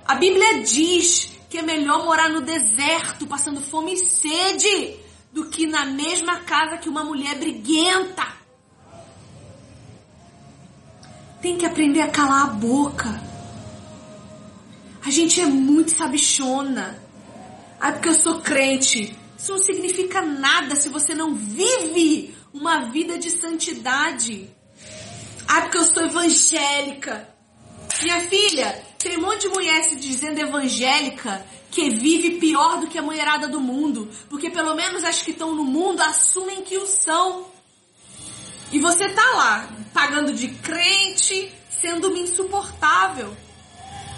A Bíblia diz que é melhor morar no deserto, passando fome e sede, do que na mesma casa que uma mulher briguenta. Tem que aprender a calar a boca. A gente é muito sabichona. Ah, porque eu sou crente. Isso não significa nada se você não vive uma vida de santidade. Ah, porque eu sou evangélica. Minha filha, tem um monte de mulher se dizendo evangélica que vive pior do que a mulherada do mundo. Porque pelo menos as que estão no mundo assumem que o são. E você tá lá, pagando de crente, sendo insuportável.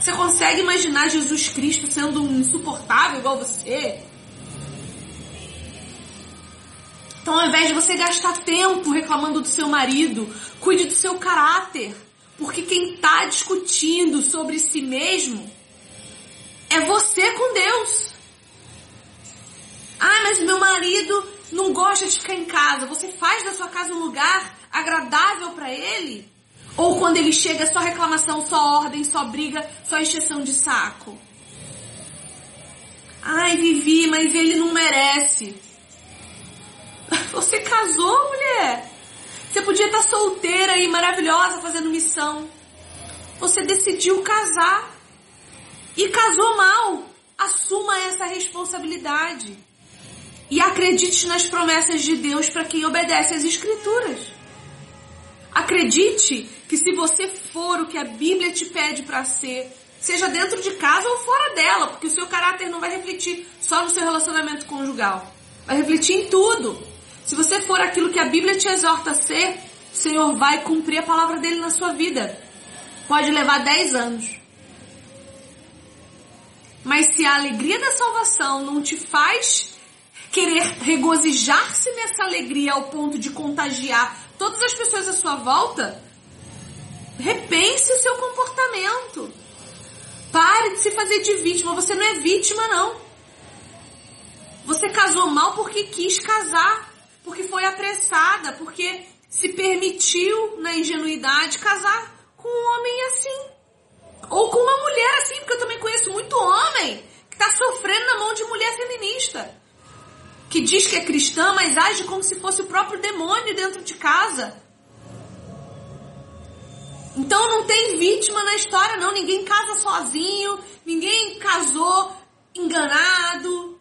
Você consegue imaginar Jesus Cristo sendo um insuportável igual você? Então, ao invés de você gastar tempo reclamando do seu marido, cuide do seu caráter. Porque quem está discutindo sobre si mesmo é você com Deus. Ah, mas meu marido não gosta de ficar em casa. Você faz da sua casa um lugar agradável para ele? Ou quando ele chega, só reclamação, só ordem, só briga, só encheção de saco? Ai, Vivi, mas ele não merece. [laughs] Você casou, mulher? Você podia estar solteira e maravilhosa fazendo missão. Você decidiu casar e casou mal. Assuma essa responsabilidade. E acredite nas promessas de Deus para quem obedece às Escrituras. Acredite que se você for o que a Bíblia te pede para ser, seja dentro de casa ou fora dela, porque o seu caráter não vai refletir só no seu relacionamento conjugal. Vai refletir em tudo. Se você for aquilo que a Bíblia te exorta a ser, o Senhor vai cumprir a palavra dele na sua vida. Pode levar 10 anos. Mas se a alegria da salvação não te faz querer regozijar-se nessa alegria ao ponto de contagiar todas as pessoas à sua volta, repense o seu comportamento. Pare de se fazer de vítima. Você não é vítima, não. Você casou mal porque quis casar porque foi apressada, porque se permitiu na ingenuidade casar com um homem assim. Ou com uma mulher assim, porque eu também conheço muito homem que está sofrendo na mão de mulher feminista. Que diz que é cristã, mas age como se fosse o próprio demônio dentro de casa. Então não tem vítima na história, não. Ninguém casa sozinho, ninguém casou enganado.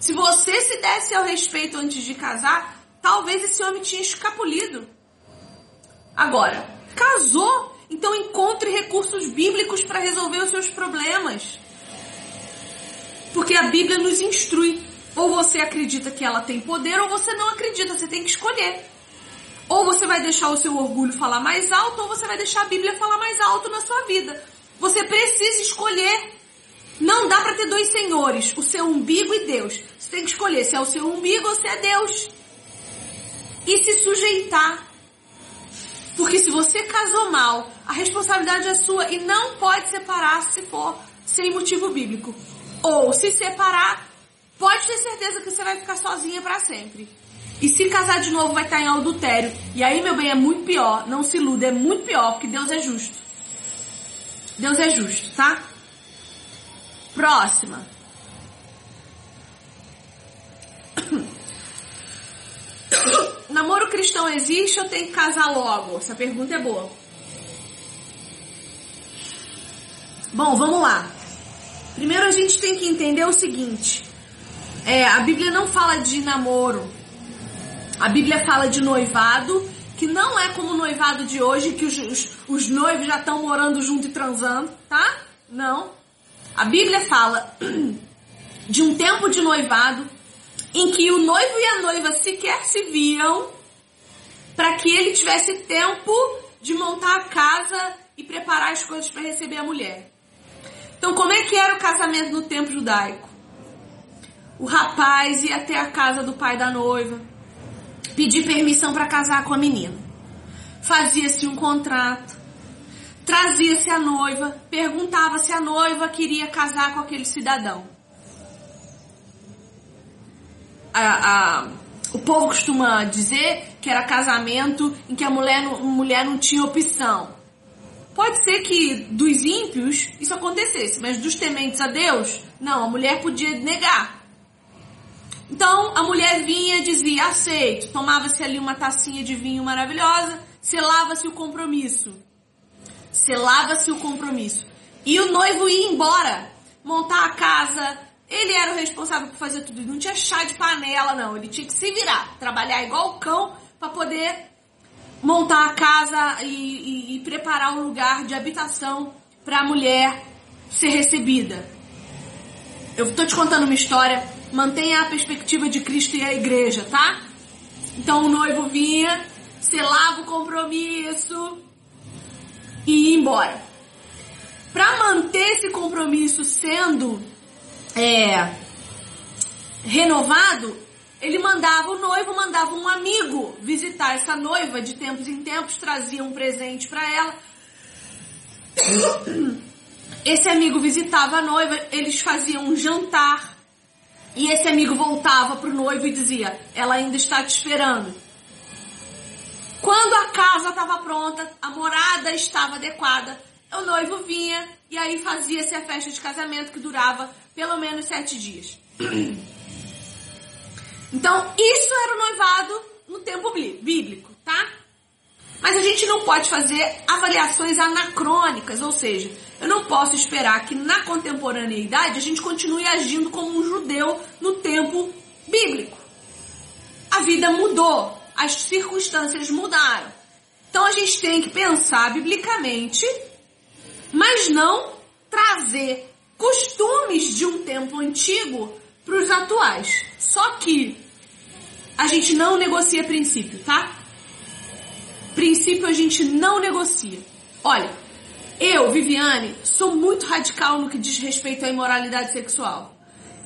Se você se desse ao respeito antes de casar, talvez esse homem tinha escapulido. Agora, casou, então encontre recursos bíblicos para resolver os seus problemas. Porque a Bíblia nos instrui. Ou você acredita que ela tem poder, ou você não acredita, você tem que escolher. Ou você vai deixar o seu orgulho falar mais alto, ou você vai deixar a Bíblia falar mais alto na sua vida. Você precisa escolher. Não dá para ter dois senhores, o seu umbigo e Deus. Você tem que escolher se é o seu umbigo ou se é Deus. E se sujeitar. Porque se você casou mal, a responsabilidade é sua e não pode separar se for sem motivo bíblico. Ou se separar, pode ter certeza que você vai ficar sozinha para sempre. E se casar de novo vai estar em adultério. E aí, meu bem, é muito pior. Não se iluda, é muito pior, porque Deus é justo. Deus é justo, tá? Próxima. Namoro cristão existe ou tem que casar logo? Essa pergunta é boa. Bom, vamos lá. Primeiro a gente tem que entender o seguinte: é, a Bíblia não fala de namoro. A Bíblia fala de noivado, que não é como o noivado de hoje, que os, os, os noivos já estão morando junto e transando, tá? Não. A Bíblia fala [clears throat] de um tempo de noivado em que o noivo e a noiva sequer se viam para que ele tivesse tempo de montar a casa e preparar as coisas para receber a mulher. Então, como é que era o casamento no tempo judaico? O rapaz ia até a casa do pai da noiva, pedir permissão para casar com a menina. Fazia-se um contrato, trazia-se a noiva, perguntava se a noiva queria casar com aquele cidadão. A, a, o povo costuma dizer que era casamento em que a mulher, a mulher não tinha opção. Pode ser que dos ímpios isso acontecesse, mas dos tementes a Deus, não, a mulher podia negar. Então a mulher vinha dizia: aceito. Tomava-se ali uma tacinha de vinho maravilhosa, selava-se o compromisso. Selava-se o compromisso. E o noivo ia embora, montar a casa. Ele era o responsável por fazer tudo. Não tinha chá de panela, não. Ele tinha que se virar, trabalhar igual o cão para poder montar a casa e, e, e preparar um lugar de habitação para a mulher ser recebida. Eu tô te contando uma história, mantenha a perspectiva de Cristo e a igreja, tá? Então o noivo vinha, selava o compromisso e ia embora. Para manter esse compromisso sendo é, renovado, ele mandava, o noivo mandava um amigo visitar essa noiva de tempos em tempos, trazia um presente para ela. Esse amigo visitava a noiva, eles faziam um jantar. E esse amigo voltava pro noivo e dizia: Ela ainda está te esperando. Quando a casa estava pronta, a morada estava adequada, o noivo vinha e aí fazia-se a festa de casamento que durava pelo menos sete dias. [clears throat] Então, isso era o noivado no tempo bíblico, tá? Mas a gente não pode fazer avaliações anacrônicas, ou seja, eu não posso esperar que na contemporaneidade a gente continue agindo como um judeu no tempo bíblico. A vida mudou, as circunstâncias mudaram. Então a gente tem que pensar biblicamente, mas não trazer costumes de um tempo antigo para os atuais. Só que a gente não negocia princípio, tá? Princípio a gente não negocia. Olha, eu, Viviane, sou muito radical no que diz respeito à imoralidade sexual.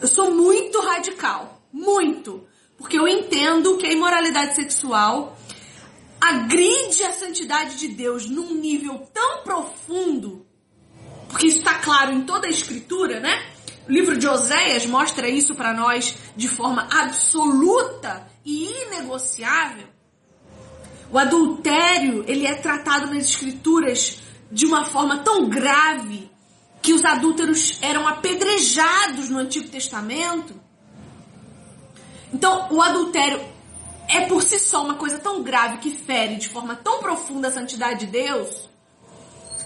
Eu sou muito radical, muito, porque eu entendo que a imoralidade sexual agride a santidade de Deus num nível tão profundo, porque isso está claro em toda a escritura, né? O livro de Oséias mostra isso para nós de forma absoluta e inegociável. O adultério, ele é tratado nas escrituras de uma forma tão grave que os adúlteros eram apedrejados no Antigo Testamento. Então, o adultério é por si só uma coisa tão grave que fere de forma tão profunda a santidade de Deus,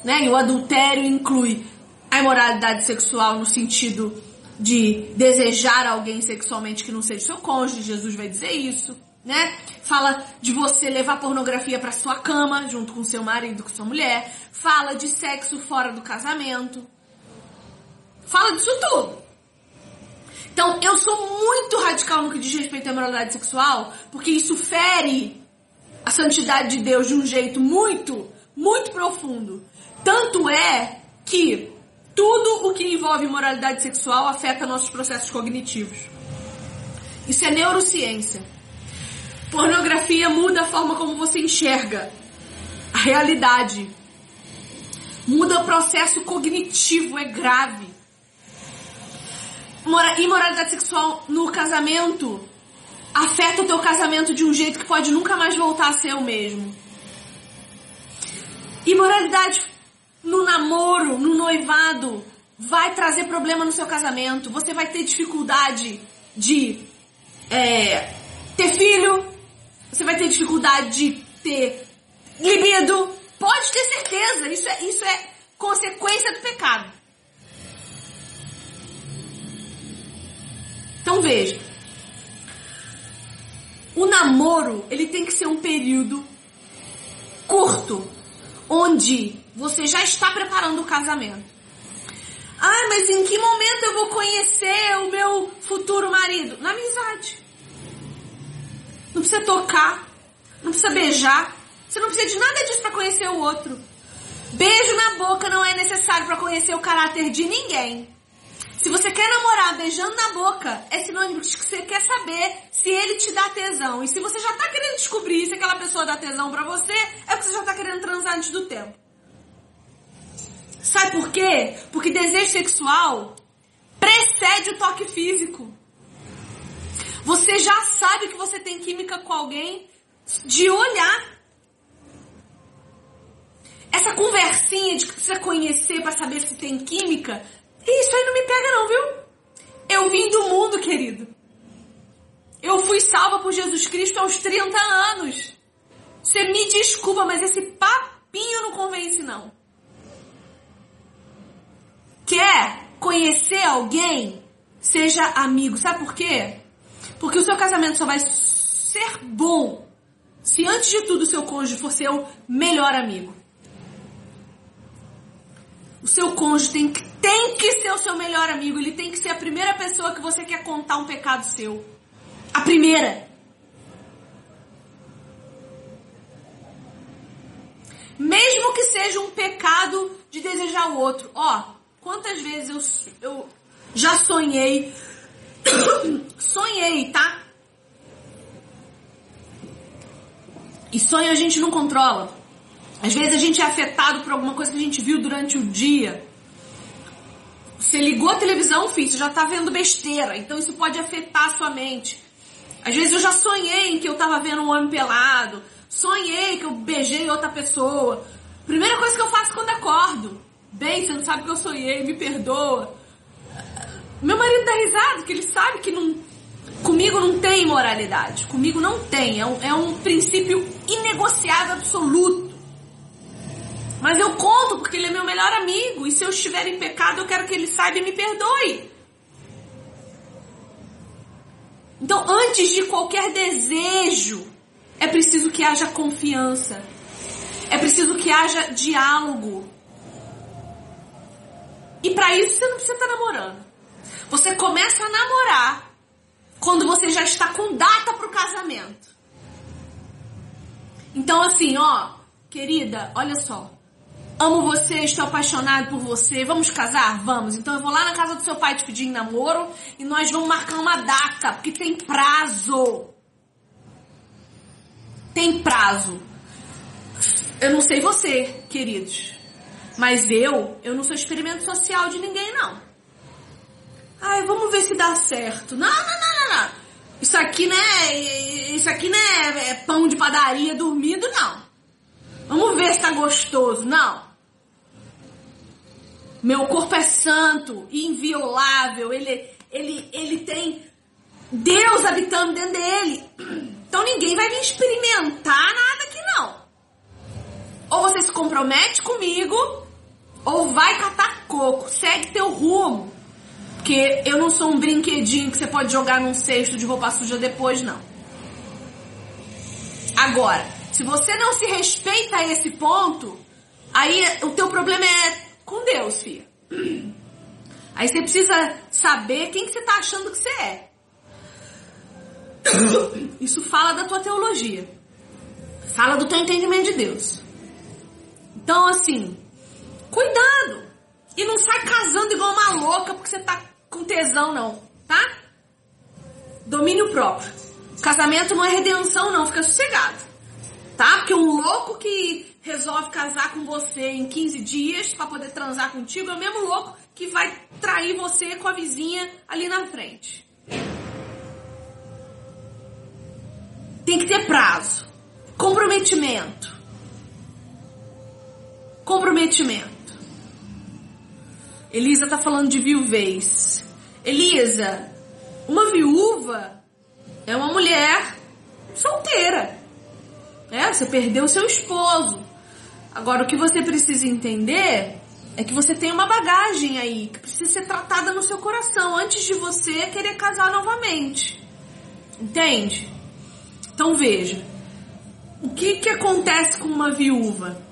né? E o adultério inclui a imoralidade sexual no sentido de desejar alguém sexualmente que não seja seu cônjuge, Jesus vai dizer isso, né? Fala de você levar pornografia para sua cama junto com seu marido, com sua mulher, fala de sexo fora do casamento. Fala disso tudo. Então, eu sou muito radical no que diz respeito à moralidade sexual, porque isso fere a santidade de Deus de um jeito muito, muito profundo. Tanto é que tudo o que envolve moralidade sexual afeta nossos processos cognitivos. Isso é neurociência. Pornografia muda a forma como você enxerga a realidade. Muda o processo cognitivo, é grave. Imoralidade sexual no casamento afeta o teu casamento de um jeito que pode nunca mais voltar a ser o mesmo. Imoralidade no namoro, no noivado, vai trazer problema no seu casamento. Você vai ter dificuldade de é, ter filho, você vai ter dificuldade de ter libido. Pode ter certeza, isso é, isso é consequência do pecado. Então veja, o namoro ele tem que ser um período curto, onde você já está preparando o casamento. Ah, mas em que momento eu vou conhecer o meu futuro marido? Na amizade. Não precisa tocar, não precisa beijar, você não precisa de nada disso para conhecer o outro. Beijo na boca não é necessário para conhecer o caráter de ninguém. Se você quer namorar beijando na boca, é sinônimo de que você quer saber se ele te dá tesão. E se você já tá querendo descobrir se aquela pessoa dá tesão pra você, é porque você já tá querendo transar antes do tempo. Sabe por quê? Porque desejo sexual precede o toque físico. Você já sabe que você tem química com alguém de olhar. Essa conversinha de que precisa conhecer para saber se tem química, isso aí não me pega não, viu? Eu vim do mundo, querido. Eu fui salva por Jesus Cristo aos 30 anos. Você me desculpa, mas esse papinho não convence não. Quer conhecer alguém? Seja amigo. Sabe por quê? Porque o seu casamento só vai ser bom se antes de tudo o seu cônjuge for seu melhor amigo. O seu cônjuge tem que, tem que ser o seu melhor amigo. Ele tem que ser a primeira pessoa que você quer contar um pecado seu. A primeira. Mesmo que seja um pecado de desejar o outro. Ó, quantas vezes eu, eu já sonhei. [coughs] sonhei, tá? E sonho a gente não controla. Às vezes a gente é afetado por alguma coisa que a gente viu durante o dia. Você ligou a televisão, filho, você já tá vendo besteira, então isso pode afetar a sua mente. Às vezes eu já sonhei que eu tava vendo um homem pelado, sonhei que eu beijei outra pessoa. Primeira coisa que eu faço quando acordo, bem, você não sabe que eu sonhei, me perdoa. Meu marido dá risada, que ele sabe que não, comigo não tem moralidade, comigo não tem, é um, é um princípio inegociável absoluto. Mas eu conto porque ele é meu melhor amigo. E se eu estiver em pecado, eu quero que ele saiba e me perdoe. Então, antes de qualquer desejo, é preciso que haja confiança. É preciso que haja diálogo. E para isso você não precisa estar namorando. Você começa a namorar quando você já está com data para o casamento. Então, assim, ó, querida, olha só. Amo você, estou apaixonado por você. Vamos casar? Vamos. Então eu vou lá na casa do seu pai te pedir namoro e nós vamos marcar uma data, porque tem prazo. Tem prazo. Eu não sei você, queridos, mas eu, eu não sou experimento social de ninguém, não. Ai, vamos ver se dá certo. Não, não, não, não, não. Isso aqui, né? Isso aqui, né? É pão de padaria dormido, não. Vamos ver se tá gostoso. Não. Meu corpo é santo, inviolável, ele, ele, ele tem Deus habitando dentro dele. Então ninguém vai vir experimentar nada aqui não. Ou você se compromete comigo, ou vai catar coco, segue teu rumo. Porque eu não sou um brinquedinho que você pode jogar num cesto de roupa suja depois, não. Agora, se você não se respeita a esse ponto, aí o teu problema é com Deus, filha. Aí você precisa saber quem que você está achando que você é. Isso fala da tua teologia. Fala do teu entendimento de Deus. Então, assim, cuidado. E não sai casando igual uma louca porque você tá com tesão, não. Tá? Domínio próprio. Casamento não é redenção, não. Fica sossegado. Tá? Porque um louco que resolve casar com você em 15 dias para poder transar contigo, é o mesmo louco que vai trair você com a vizinha ali na frente. Tem que ter prazo. Comprometimento. Comprometimento. Elisa tá falando de viuvez. Elisa, uma viúva é uma mulher solteira. É, você perdeu seu esposo. Agora, o que você precisa entender é que você tem uma bagagem aí que precisa ser tratada no seu coração antes de você querer casar novamente. Entende? Então veja, o que, que acontece com uma viúva?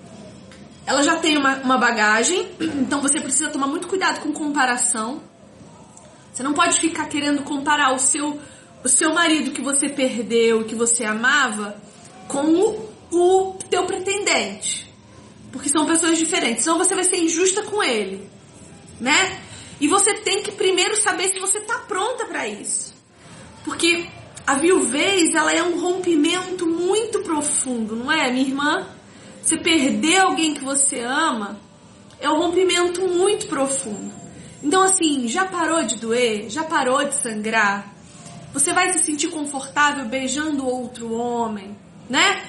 Ela já tem uma, uma bagagem, [clears throat] então você precisa tomar muito cuidado com comparação. Você não pode ficar querendo comparar o seu, o seu marido que você perdeu, que você amava, com o, o teu pretendente. Porque são pessoas diferentes. Senão você vai ser injusta com ele, né? E você tem que primeiro saber se você tá pronta para isso. Porque a viuvez, ela é um rompimento muito profundo, não é, minha irmã? Você perder alguém que você ama é um rompimento muito profundo. Então, assim, já parou de doer? Já parou de sangrar? Você vai se sentir confortável beijando outro homem, né?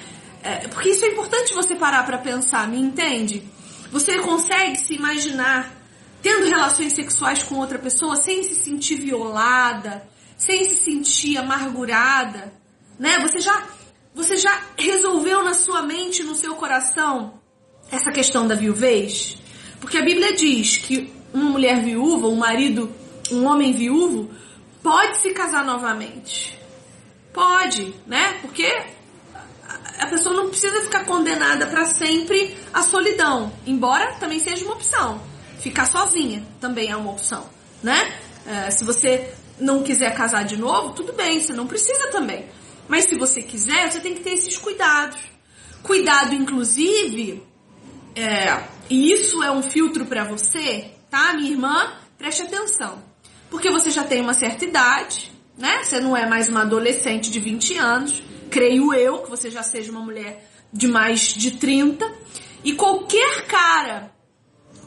É, porque isso é importante você parar para pensar, me entende? Você consegue se imaginar tendo relações sexuais com outra pessoa sem se sentir violada, sem se sentir amargurada, né? Você já você já resolveu na sua mente, no seu coração essa questão da viuvez? Porque a Bíblia diz que uma mulher viúva, um marido, um homem viúvo pode se casar novamente. Pode, né? Porque a pessoa não precisa ficar condenada para sempre à solidão, embora também seja uma opção. Ficar sozinha também é uma opção, né? É, se você não quiser casar de novo, tudo bem, você não precisa também. Mas se você quiser, você tem que ter esses cuidados. Cuidado, inclusive, é, e isso é um filtro para você, tá, minha irmã? Preste atenção. Porque você já tem uma certa idade, né? Você não é mais uma adolescente de 20 anos. Creio eu que você já seja uma mulher de mais de 30. E qualquer cara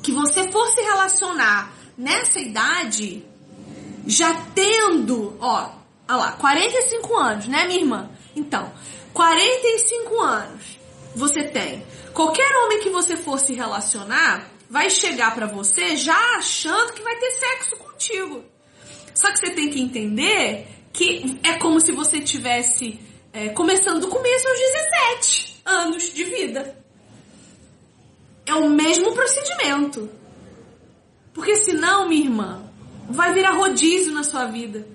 que você for se relacionar nessa idade, já tendo, ó, olha lá, 45 anos, né, minha irmã? Então, 45 anos você tem. Qualquer homem que você for se relacionar vai chegar para você já achando que vai ter sexo contigo. Só que você tem que entender que é como se você tivesse é, começando do começo aos 17 anos de vida. É o mesmo procedimento. Porque senão, minha irmã, vai virar rodízio na sua vida.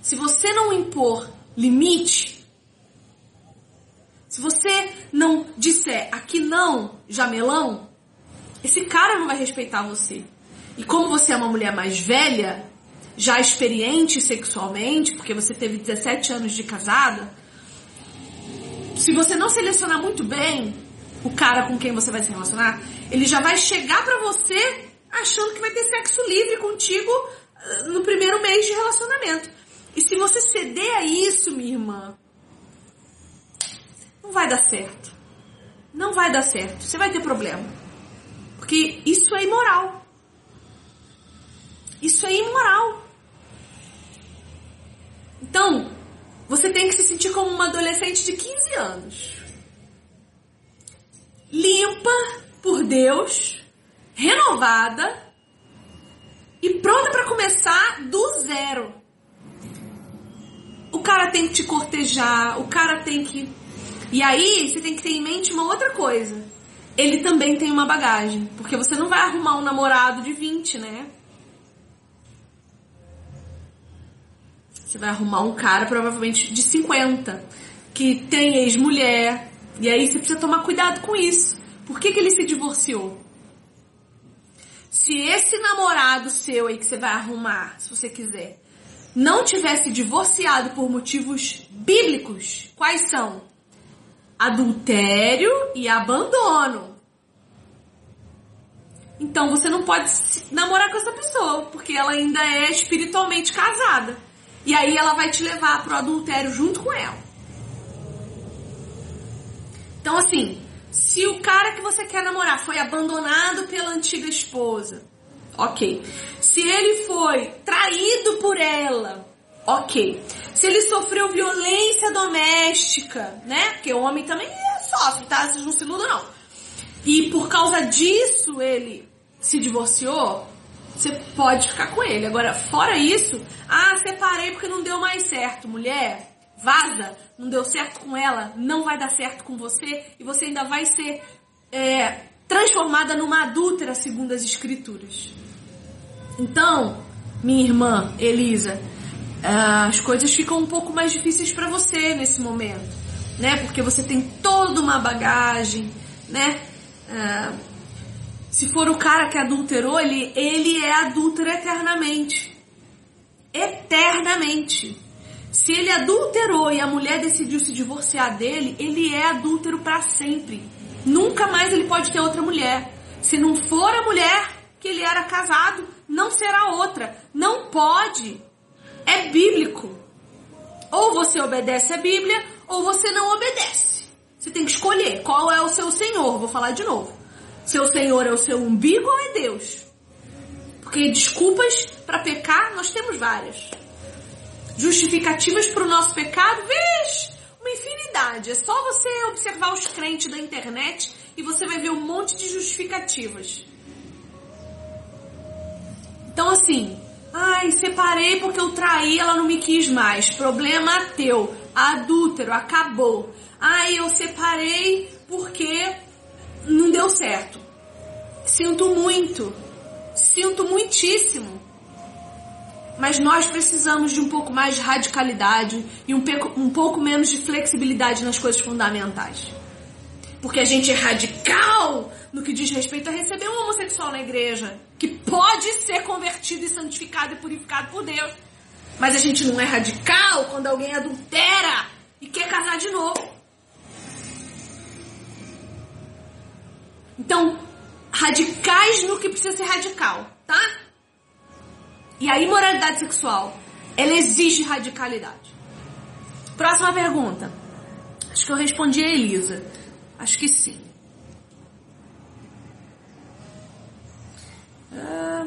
Se você não impor limite, se você não disser aqui não, jamelão, esse cara não vai respeitar você. E como você é uma mulher mais velha, já experiente sexualmente, porque você teve 17 anos de casada, se você não selecionar muito bem o cara com quem você vai se relacionar, ele já vai chegar pra você achando que vai ter sexo livre contigo eh, no primeiro mês de relacionamento. E se você ceder a isso, minha irmã, não vai dar certo. Não vai dar certo. Você vai ter problema. Porque isso é imoral. Isso é imoral. Então, você tem que se sentir como uma adolescente de 15 anos. Limpa por Deus, renovada e pronta para começar do zero. O cara tem que te cortejar, o cara tem que. E aí você tem que ter em mente uma outra coisa. Ele também tem uma bagagem. Porque você não vai arrumar um namorado de 20, né? Você vai arrumar um cara provavelmente de 50, que tem ex-mulher. E aí você precisa tomar cuidado com isso. Por que, que ele se divorciou? Se esse namorado seu aí que você vai arrumar, se você quiser, não tivesse divorciado por motivos bíblicos, quais são? Adultério e abandono. Então você não pode namorar com essa pessoa, porque ela ainda é espiritualmente casada. E aí ela vai te levar pro adultério junto com ela. Então assim, se o cara que você quer namorar foi abandonado pela antiga esposa, ok. Se ele foi traído por ela, ok. Se ele sofreu violência doméstica, né? Porque o homem também sofre, tá? Vocês não se iludam, não. E por causa disso ele se divorciou, você pode ficar com ele. Agora, fora isso, ah, separei porque não deu mais certo. Mulher, vaza, não deu certo com ela, não vai dar certo com você e você ainda vai ser é, transformada numa adúltera segundo as escrituras. Então, minha irmã Elisa, as coisas ficam um pouco mais difíceis para você nesse momento, né? Porque você tem toda uma bagagem, né? Se for o cara que adulterou, ele, ele é adúltero eternamente. Eternamente. Se ele adulterou e a mulher decidiu se divorciar dele, ele é adúltero para sempre. Nunca mais ele pode ter outra mulher. Se não for a mulher que ele era casado, não será outra. Não pode. É bíblico. Ou você obedece a Bíblia, ou você não obedece. Você tem que escolher qual é o seu Senhor. Vou falar de novo. Seu Senhor é o seu umbigo ou é Deus? Porque desculpas para pecar nós temos várias. Justificativas para o nosso pecado, veja, uma infinidade. É só você observar os crentes da internet e você vai ver um monte de justificativas. Então assim, ai, separei porque eu traí, ela não me quis mais. Problema teu, adúltero, acabou. Ai, eu separei porque não deu certo. Sinto muito. Sinto muitíssimo. Mas nós precisamos de um pouco mais de radicalidade e um, um pouco menos de flexibilidade nas coisas fundamentais. Porque a gente é radical no que diz respeito a receber um homossexual na igreja, que pode ser convertido e santificado e purificado por Deus. Mas a gente não é radical quando alguém adultera e quer casar de novo. Então, radicais no que precisa ser radical, tá? E a imoralidade sexual, ela exige radicalidade. Próxima pergunta. Acho que eu respondi a Elisa. Acho que sim. Ah.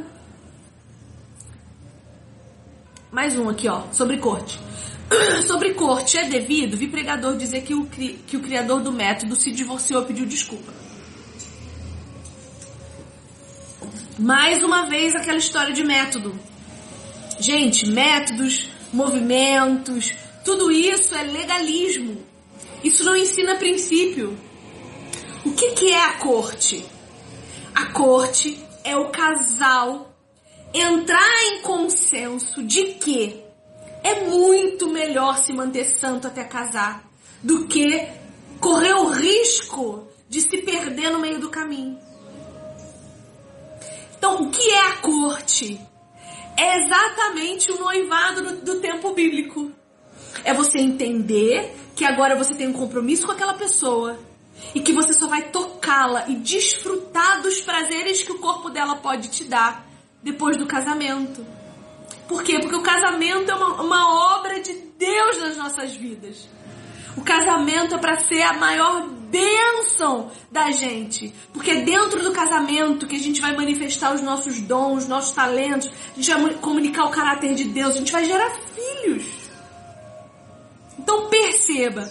Mais um aqui, ó, sobre corte. [clears throat] sobre corte, é devido, vi pregador dizer que o, que o criador do método se divorciou e pediu desculpa. Mais uma vez aquela história de método. Gente, métodos, movimentos, tudo isso é legalismo. Isso não ensina princípio. O que, que é a corte? A corte é o casal entrar em consenso de que é muito melhor se manter santo até casar do que correr o risco de se perder no meio do caminho. Então, o que é a corte? É exatamente o noivado do, do tempo bíblico. É você entender que agora você tem um compromisso com aquela pessoa e que você só vai tocá-la e desfrutar dos prazeres que o corpo dela pode te dar depois do casamento. Por quê? Porque o casamento é uma, uma obra de Deus nas nossas vidas. O casamento é para ser a maior bênção da gente. Porque é dentro do casamento que a gente vai manifestar os nossos dons, os nossos talentos, a gente vai comunicar o caráter de Deus, a gente vai gerar filhos. Então perceba,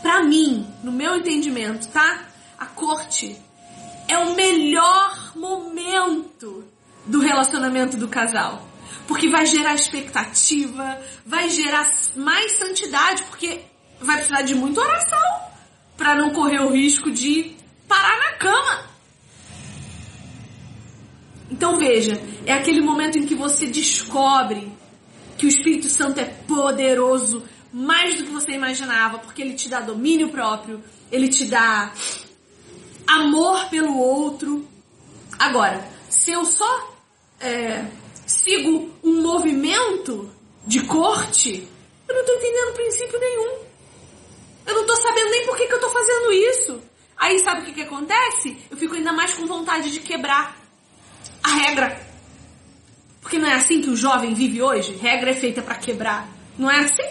para mim, no meu entendimento, tá? A corte é o melhor momento do relacionamento do casal. Porque vai gerar expectativa, vai gerar mais santidade, porque vai precisar de muita oração para não correr o risco de parar na cama. Então veja, é aquele momento em que você descobre que o Espírito Santo é poderoso mais do que você imaginava, porque ele te dá domínio próprio, ele te dá amor pelo outro. Agora, se eu só é, sigo um movimento de corte, eu não estou entendendo princípio nenhum. Eu não tô sabendo nem por que, que eu tô fazendo isso. Aí sabe o que, que acontece? Eu fico ainda mais com vontade de quebrar a regra. Porque não é assim que o jovem vive hoje? Regra é feita para quebrar. Não é assim?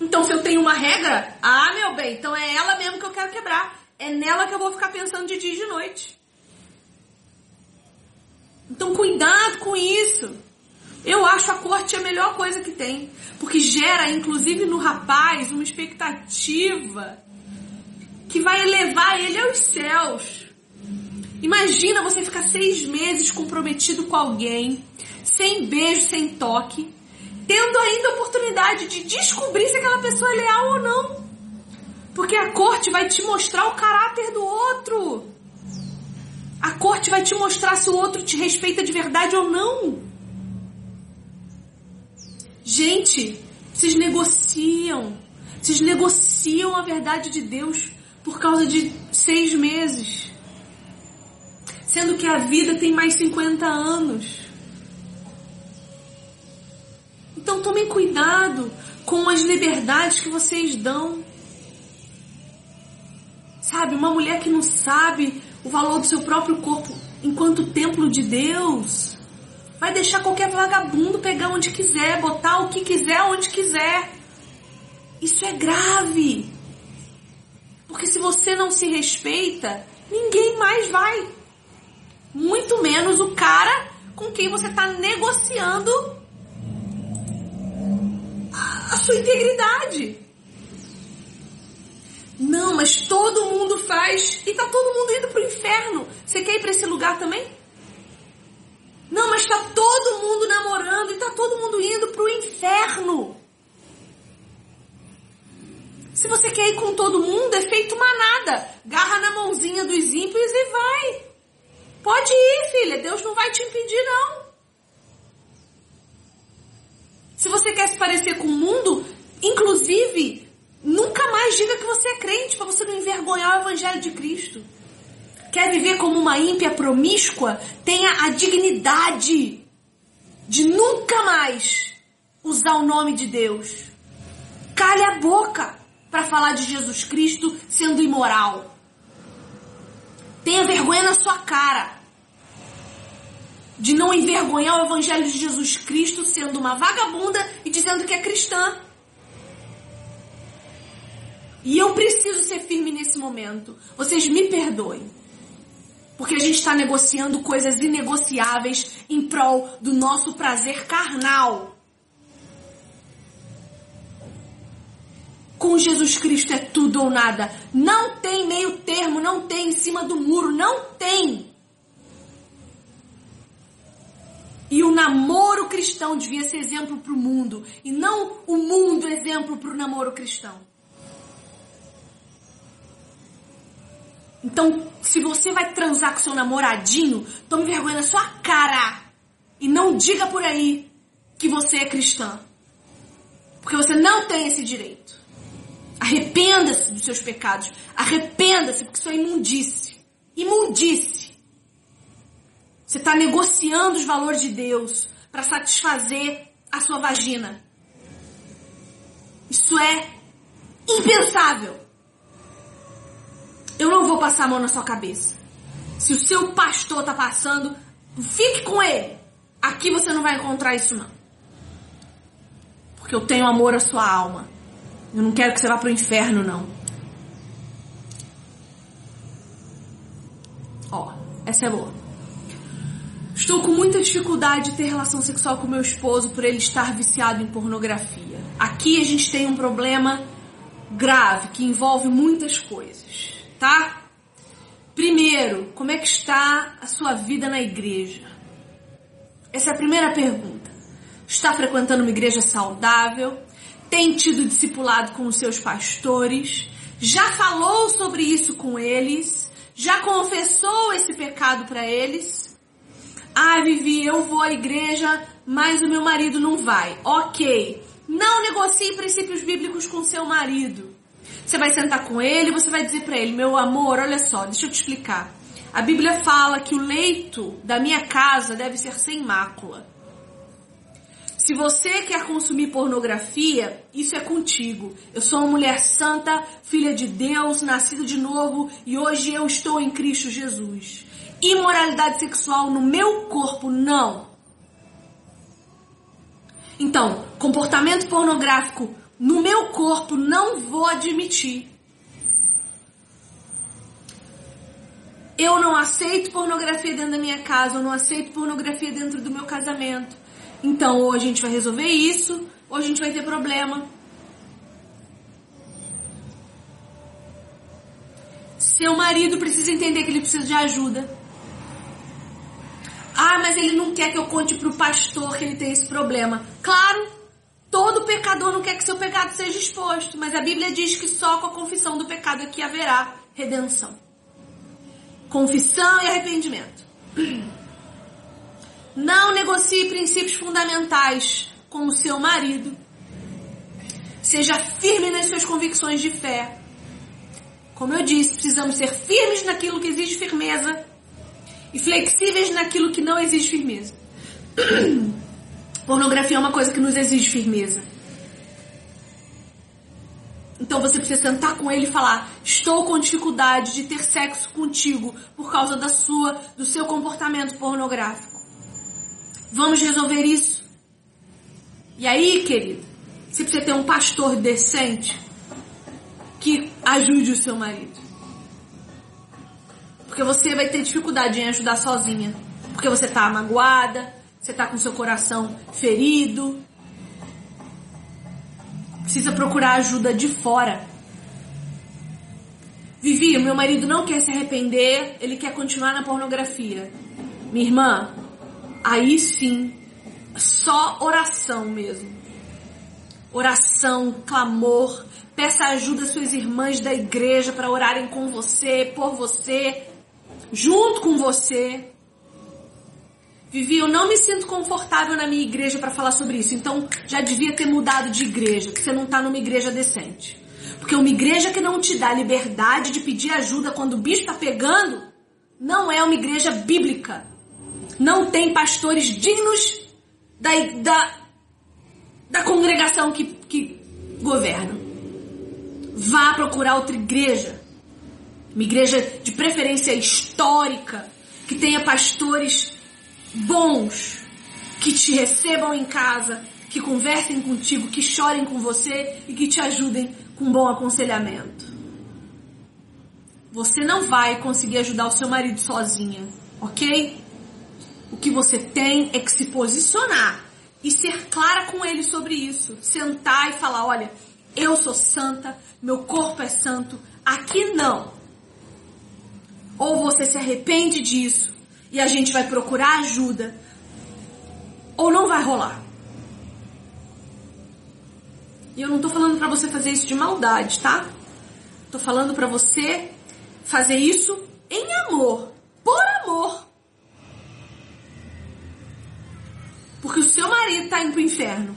Então se eu tenho uma regra, ah, meu bem, então é ela mesmo que eu quero quebrar. É nela que eu vou ficar pensando de dia e de noite. Então cuidado com isso. Eu acho a corte a melhor coisa que tem, porque gera, inclusive no rapaz, uma expectativa que vai elevar ele aos céus. Imagina você ficar seis meses comprometido com alguém, sem beijo, sem toque, tendo ainda a oportunidade de descobrir se aquela pessoa é leal ou não. Porque a corte vai te mostrar o caráter do outro. A corte vai te mostrar se o outro te respeita de verdade ou não. Gente, vocês negociam. Vocês negociam a verdade de Deus por causa de seis meses. Sendo que a vida tem mais 50 anos. Então tomem cuidado com as liberdades que vocês dão. Sabe, uma mulher que não sabe o valor do seu próprio corpo enquanto templo de Deus, vai deixar qualquer vagabundo pegar onde quiser, botar o que quiser onde quiser. Isso é grave. Porque se você não se respeita, ninguém mais vai. Muito menos o cara com quem você está negociando a sua integridade. Não, mas todo mundo faz e tá todo mundo indo pro inferno. Você quer ir para esse lugar também? Não, mas tá todo mundo namorando e tá todo mundo indo pro inferno. Se você quer ir com todo mundo, é feito manada. Garra na mãozinha dos ímpios e vai. Pode ir, filha. Deus não vai te impedir, não. Se você quer se parecer com o mundo, inclusive, Nunca mais diga que você é crente para você não envergonhar o evangelho de Cristo. Quer viver como uma ímpia promíscua? Tenha a dignidade de nunca mais usar o nome de Deus. Cale a boca para falar de Jesus Cristo sendo imoral. Tenha vergonha na sua cara de não envergonhar o evangelho de Jesus Cristo sendo uma vagabunda e dizendo que é cristã. E eu preciso ser firme nesse momento. Vocês me perdoem. Porque a gente está negociando coisas inegociáveis em prol do nosso prazer carnal. Com Jesus Cristo é tudo ou nada. Não tem meio termo, não tem em cima do muro, não tem. E o namoro cristão devia ser exemplo para o mundo, e não o mundo exemplo para o namoro cristão. Então, se você vai transar com seu namoradinho, tome vergonha na sua cara. E não diga por aí que você é cristã. Porque você não tem esse direito. Arrependa-se dos seus pecados. Arrependa-se, porque isso é imundice. Imundice. Você está negociando os valores de Deus para satisfazer a sua vagina. Isso é impensável. Eu não vou passar a mão na sua cabeça. Se o seu pastor tá passando, fique com ele. Aqui você não vai encontrar isso não. Porque eu tenho amor à sua alma. Eu não quero que você vá pro inferno não. Ó, essa é boa. Estou com muita dificuldade de ter relação sexual com meu esposo por ele estar viciado em pornografia. Aqui a gente tem um problema grave que envolve muitas coisas tá? Primeiro, como é que está a sua vida na igreja? Essa é a primeira pergunta. Está frequentando uma igreja saudável? Tem tido discipulado com os seus pastores? Já falou sobre isso com eles? Já confessou esse pecado para eles? Ah, Vivi, eu vou à igreja, mas o meu marido não vai. Ok. Não negocie princípios bíblicos com seu marido. Você vai sentar com ele, você vai dizer para ele: "Meu amor, olha só, deixa eu te explicar. A Bíblia fala que o leito da minha casa deve ser sem mácula. Se você quer consumir pornografia, isso é contigo. Eu sou uma mulher santa, filha de Deus, nascida de novo e hoje eu estou em Cristo Jesus. Imoralidade sexual no meu corpo, não. Então, comportamento pornográfico no meu corpo não vou admitir. Eu não aceito pornografia dentro da minha casa, eu não aceito pornografia dentro do meu casamento. Então, ou a gente vai resolver isso, ou a gente vai ter problema. Seu marido precisa entender que ele precisa de ajuda. Ah, mas ele não quer que eu conte pro pastor que ele tem esse problema. Claro, Todo pecador não quer que seu pecado seja exposto, mas a Bíblia diz que só com a confissão do pecado é que haverá redenção. Confissão e arrependimento. [clears throat] Não negocie princípios fundamentais com o seu marido. Seja firme nas suas convicções de fé. Como eu disse, precisamos ser firmes naquilo que exige firmeza e flexíveis naquilo que não exige firmeza. [clears throat] Pornografia é uma coisa que nos exige firmeza. Então você precisa sentar com ele e falar: "Estou com dificuldade de ter sexo contigo por causa da sua do seu comportamento pornográfico. Vamos resolver isso?" E aí, querido, você precisa ter um pastor decente que ajude o seu marido. Porque você vai ter dificuldade em ajudar sozinha. Porque você tá magoada, você tá com seu coração ferido, precisa procurar ajuda de fora. Vivi, meu marido não quer se arrepender, ele quer continuar na pornografia. Minha irmã, aí sim, só oração mesmo. Oração, clamor, peça ajuda às suas irmãs da igreja para orarem com você, por você, junto com você. Vivi, eu não me sinto confortável na minha igreja para falar sobre isso. Então, já devia ter mudado de igreja, que você não tá numa igreja decente. Porque uma igreja que não te dá liberdade de pedir ajuda quando o bicho tá pegando, não é uma igreja bíblica. Não tem pastores dignos da, da, da congregação que, que governa. Vá procurar outra igreja. Uma igreja de preferência histórica, que tenha pastores bons que te recebam em casa, que conversem contigo, que chorem com você e que te ajudem com bom aconselhamento. Você não vai conseguir ajudar o seu marido sozinha, ok? O que você tem é que se posicionar e ser clara com ele sobre isso. Sentar e falar: olha, eu sou santa, meu corpo é santo, aqui não. Ou você se arrepende disso e a gente vai procurar ajuda, ou não vai rolar. E eu não tô falando para você fazer isso de maldade, tá? Tô falando para você fazer isso em amor, por amor. Porque o seu marido tá indo pro inferno.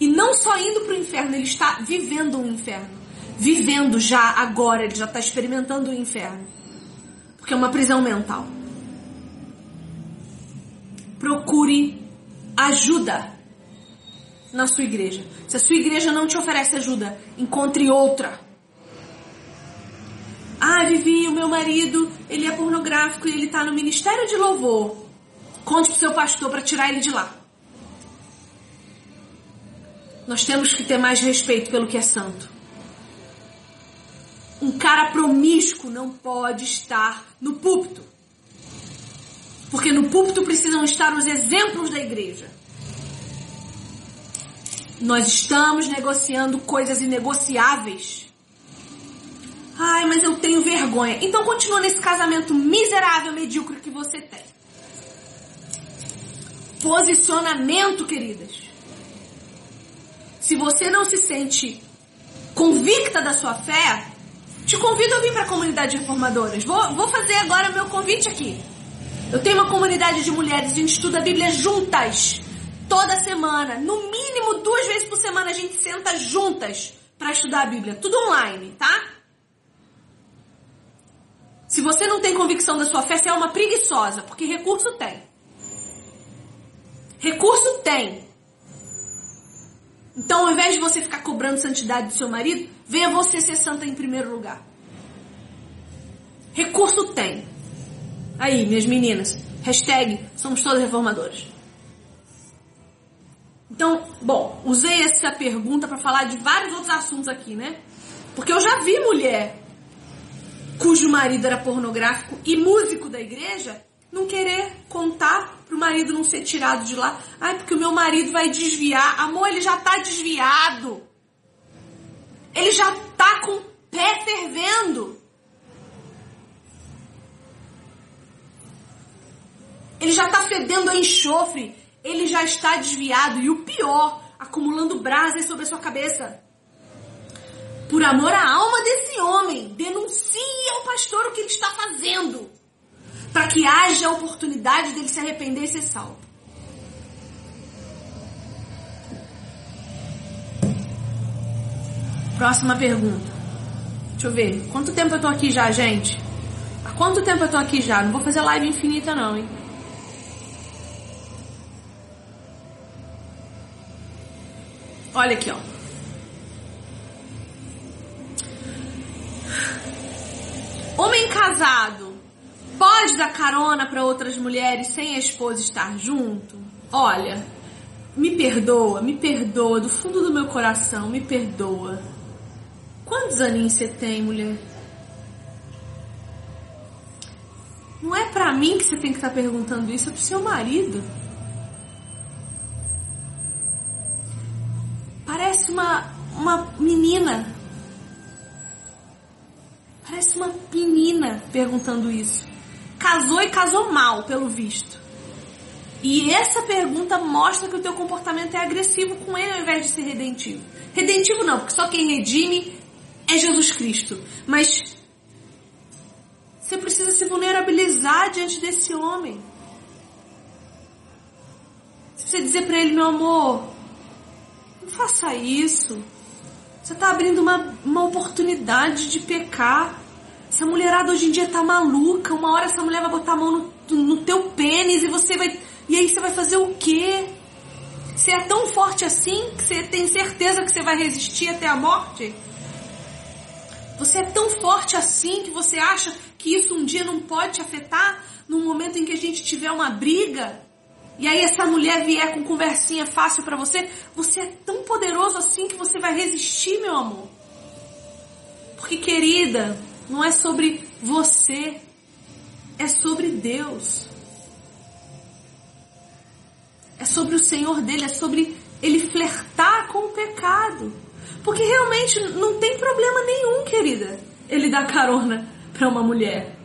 E não só indo pro inferno, ele está vivendo um inferno. Vivendo já agora, ele já está experimentando o inferno. Porque é uma prisão mental. Procure ajuda na sua igreja. Se a sua igreja não te oferece ajuda, encontre outra. Ah, Vivi, o meu marido, ele é pornográfico e ele está no ministério de louvor. Conte pro seu pastor para tirar ele de lá. Nós temos que ter mais respeito pelo que é santo. Um cara promíscuo não pode estar no púlpito. Porque no púlpito precisam estar os exemplos da igreja. Nós estamos negociando coisas inegociáveis. Ai, mas eu tenho vergonha. Então continua nesse casamento miserável, medíocre que você tem. Posicionamento, queridas. Se você não se sente convicta da sua fé, te convido a vir para a comunidade de reformadoras. Vou, vou fazer agora meu convite aqui. Eu tenho uma comunidade de mulheres, a gente estuda a Bíblia juntas. Toda semana. No mínimo duas vezes por semana a gente senta juntas para estudar a Bíblia. Tudo online, tá? Se você não tem convicção da sua fé, você é uma preguiçosa, porque recurso tem. Recurso tem. Então, ao invés de você ficar cobrando santidade do seu marido, venha você ser santa em primeiro lugar. Recurso tem. Aí, minhas meninas, hashtag somos todas reformadoras. Então, bom, usei essa pergunta para falar de vários outros assuntos aqui, né? Porque eu já vi mulher cujo marido era pornográfico e músico da igreja não querer contar pro marido não ser tirado de lá. Ai, porque o meu marido vai desviar. Amor, ele já tá desviado. Ele já tá com o pé fervendo. Ele já tá fedendo a enxofre. Ele já está desviado. E o pior, acumulando brasas sobre a sua cabeça. Por amor à alma desse homem, denuncie ao pastor o que ele está fazendo para que haja a oportunidade dele se arrepender e ser salvo. Próxima pergunta. Deixa eu ver. Quanto tempo eu tô aqui já, gente? Há quanto tempo eu tô aqui já? Não vou fazer live infinita, não, hein? Olha aqui, ó. Homem casado pode dar carona para outras mulheres sem a esposa estar junto? Olha, me perdoa, me perdoa do fundo do meu coração, me perdoa Quantos aninhos você tem, mulher? Não é para mim que você tem que estar tá perguntando isso, é pro seu marido. Parece uma, uma menina. Parece uma menina perguntando isso. Casou e casou mal, pelo visto. E essa pergunta mostra que o teu comportamento é agressivo com ele ao invés de ser redentivo. Redentivo não, porque só quem redime é Jesus Cristo. Mas você precisa se vulnerabilizar diante desse homem. Você precisa dizer para ele, meu amor, não faça isso. Você está abrindo uma, uma oportunidade de pecar. Essa mulherada hoje em dia tá maluca. Uma hora essa mulher vai botar a mão no, no teu pênis e você vai. E aí você vai fazer o quê? Você é tão forte assim que você tem certeza que você vai resistir até a morte? Você é tão forte assim que você acha que isso um dia não pode te afetar no momento em que a gente tiver uma briga? E aí essa mulher vier com conversinha fácil para você, você é tão poderoso assim que você vai resistir, meu amor. Porque querida, não é sobre você, é sobre Deus. É sobre o Senhor dele, é sobre ele flertar com o pecado. Porque realmente não tem problema nenhum, querida, ele dar carona para uma mulher.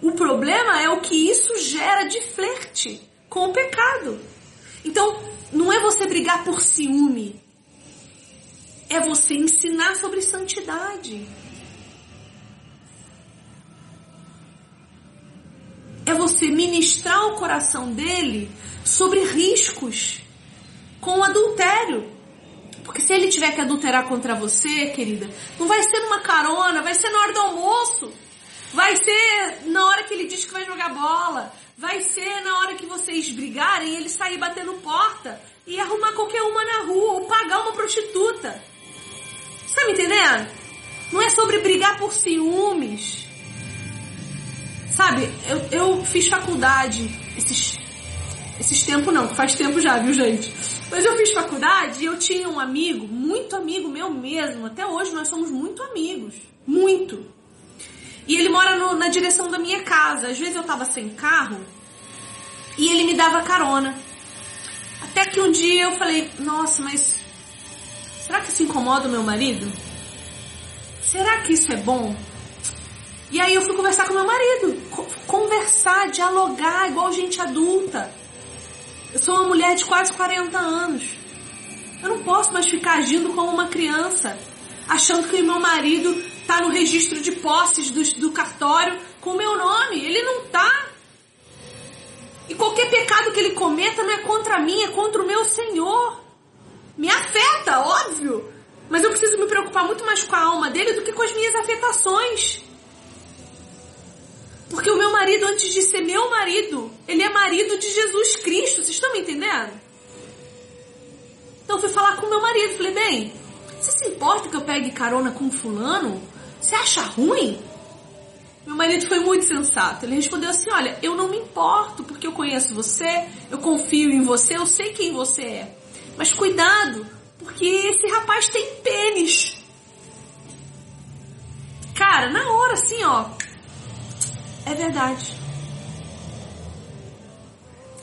O problema é o que isso gera de flerte com o pecado. Então, não é você brigar por ciúme, é você ensinar sobre santidade. É você ministrar o coração dele sobre riscos com o adultério. Porque se ele tiver que adulterar contra você, querida, não vai ser numa carona, vai ser na hora do almoço. Vai ser na hora que ele diz que vai jogar bola. Vai ser na hora que vocês brigarem, ele sair batendo porta e arrumar qualquer uma na rua ou pagar uma prostituta. Você tá me entendendo? Não é sobre brigar por ciúmes. Sabe, eu, eu fiz faculdade esses, esses tempos não, faz tempo já, viu gente? Mas eu fiz faculdade e eu tinha um amigo, muito amigo meu mesmo, até hoje nós somos muito amigos, muito. E ele mora no, na direção da minha casa. Às vezes eu tava sem carro e ele me dava carona. Até que um dia eu falei, nossa, mas será que isso incomoda o meu marido? Será que isso é bom? E aí eu fui conversar com meu marido. Conversar, dialogar, igual gente adulta. Eu sou uma mulher de quase 40 anos. Eu não posso mais ficar agindo como uma criança, achando que meu marido tá no registro de posses do, do cartório com o meu nome. Ele não tá. E qualquer pecado que ele cometa não é contra mim, é contra o meu Senhor. Me afeta, óbvio. Mas eu preciso me preocupar muito mais com a alma dele do que com as minhas afetações. Porque o meu marido, antes de ser meu marido, ele é marido de Jesus Cristo. Vocês estão me entendendo? Então eu fui falar com o meu marido. Falei, bem, você se importa que eu pegue carona com fulano? Você acha ruim? Meu marido foi muito sensato. Ele respondeu assim: Olha, eu não me importo porque eu conheço você, eu confio em você, eu sei quem você é. Mas cuidado, porque esse rapaz tem pênis. Cara, na hora assim, ó. É verdade.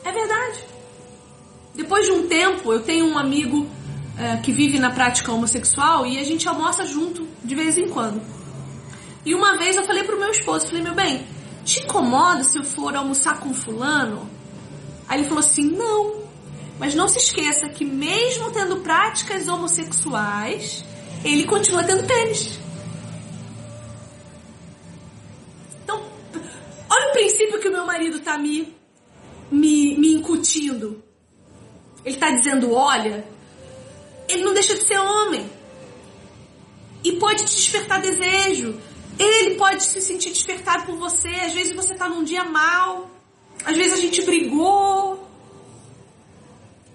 É verdade. Depois de um tempo, eu tenho um amigo é, que vive na prática homossexual e a gente almoça junto de vez em quando. E uma vez eu falei pro meu esposo, falei, meu bem, te incomoda se eu for almoçar com fulano? Aí ele falou assim, não. Mas não se esqueça que mesmo tendo práticas homossexuais, ele continua tendo pênis. Olha o princípio que o meu marido tá me, me, me incutindo. Ele tá dizendo, olha, ele não deixa de ser homem. E pode te despertar desejo. Ele pode se sentir despertado por você. Às vezes você está num dia mal. Às vezes a gente brigou.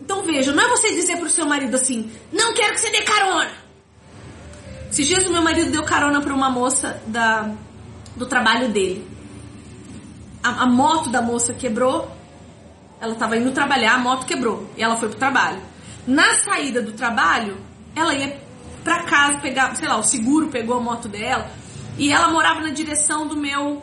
Então veja, não é você dizer pro seu marido assim, não quero que você dê carona. Se dias o meu marido deu carona para uma moça da, do trabalho dele. A, a moto da moça quebrou. Ela estava indo trabalhar, a moto quebrou e ela foi pro trabalho. Na saída do trabalho, ela ia pra casa pegar, sei lá, o seguro pegou a moto dela e ela morava na direção do meu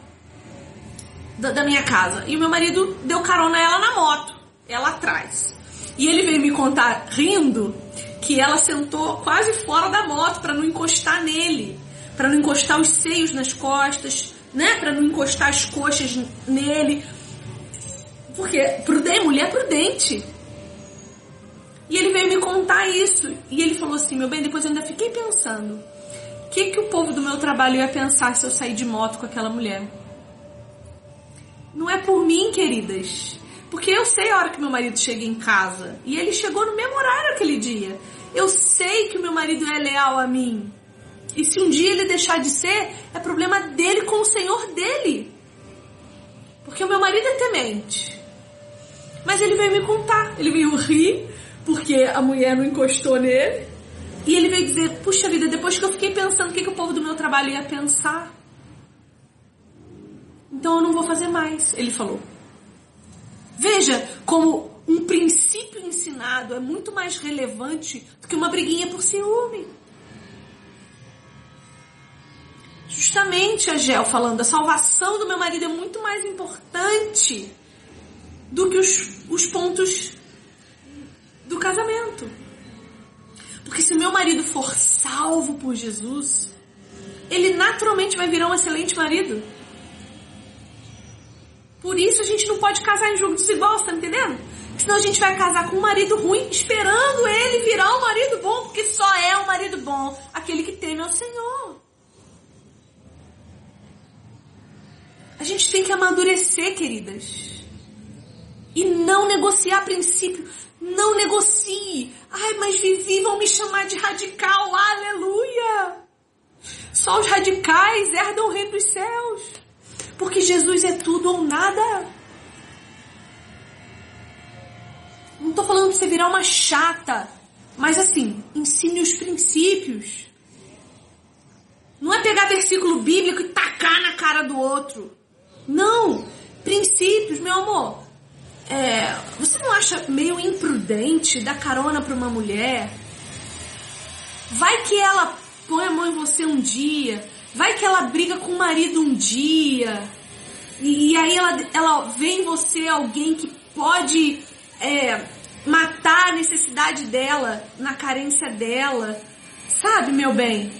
da, da minha casa. E o meu marido deu carona a ela na moto, ela atrás. E ele veio me contar rindo que ela sentou quase fora da moto para não encostar nele, para não encostar os seios nas costas, né, para não encostar as coxas nele. Porque prudente, mulher prudente. E ele veio me contar isso. E ele falou assim: meu bem, depois eu ainda fiquei pensando. O que, que o povo do meu trabalho ia pensar se eu sair de moto com aquela mulher? Não é por mim, queridas. Porque eu sei a hora que meu marido chega em casa. E ele chegou no mesmo horário aquele dia. Eu sei que meu marido é leal a mim. E se um dia ele deixar de ser, é problema dele com o Senhor dele. Porque o meu marido é temente. Mas ele veio me contar. Ele veio rir porque a mulher não encostou nele. E ele veio dizer: Puxa vida, depois que eu fiquei pensando o que, que o povo do meu trabalho ia pensar. Então eu não vou fazer mais, ele falou. Veja como um princípio ensinado é muito mais relevante do que uma briguinha por ciúme. Justamente a Gel falando, a salvação do meu marido é muito mais importante do que os, os pontos do casamento. Porque se meu marido for salvo por Jesus, ele naturalmente vai virar um excelente marido. Por isso a gente não pode casar em jogo desigual, tá entendendo? Senão a gente vai casar com um marido ruim, esperando ele virar um marido bom, porque só é um marido bom aquele que teme ao Senhor. A gente tem que amadurecer, queridas. E não negociar princípio. Não negocie. Ai, mas Vivi vão me chamar de radical. Aleluia! Só os radicais herdam o reino dos céus. Porque Jesus é tudo ou nada. Não tô falando pra você virar uma chata. Mas assim, ensine os princípios. Não é pegar versículo bíblico e tacar na cara do outro. Não! Princípios, meu amor. É, você não acha meio imprudente dar carona para uma mulher? Vai que ela põe a mão em você um dia, vai que ela briga com o marido um dia, e, e aí ela, ela vê em você alguém que pode é, matar a necessidade dela, na carência dela, sabe, meu bem?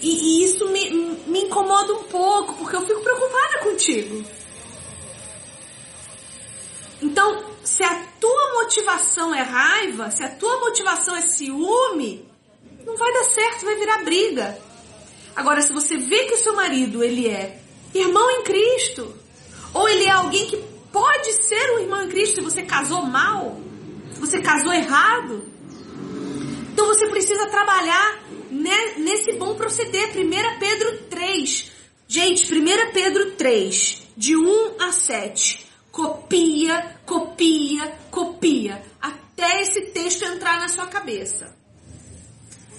E, e isso me, me incomoda um pouco, porque eu fico preocupada contigo. Então, se a tua motivação é raiva, se a tua motivação é ciúme, não vai dar certo, vai virar briga. Agora, se você vê que o seu marido ele é irmão em Cristo, ou ele é alguém que pode ser um irmão em Cristo se você casou mal, se você casou errado, então você precisa trabalhar nesse bom proceder. 1 Pedro 3. Gente, 1 Pedro 3, de 1 a 7 copia, copia, copia, até esse texto entrar na sua cabeça.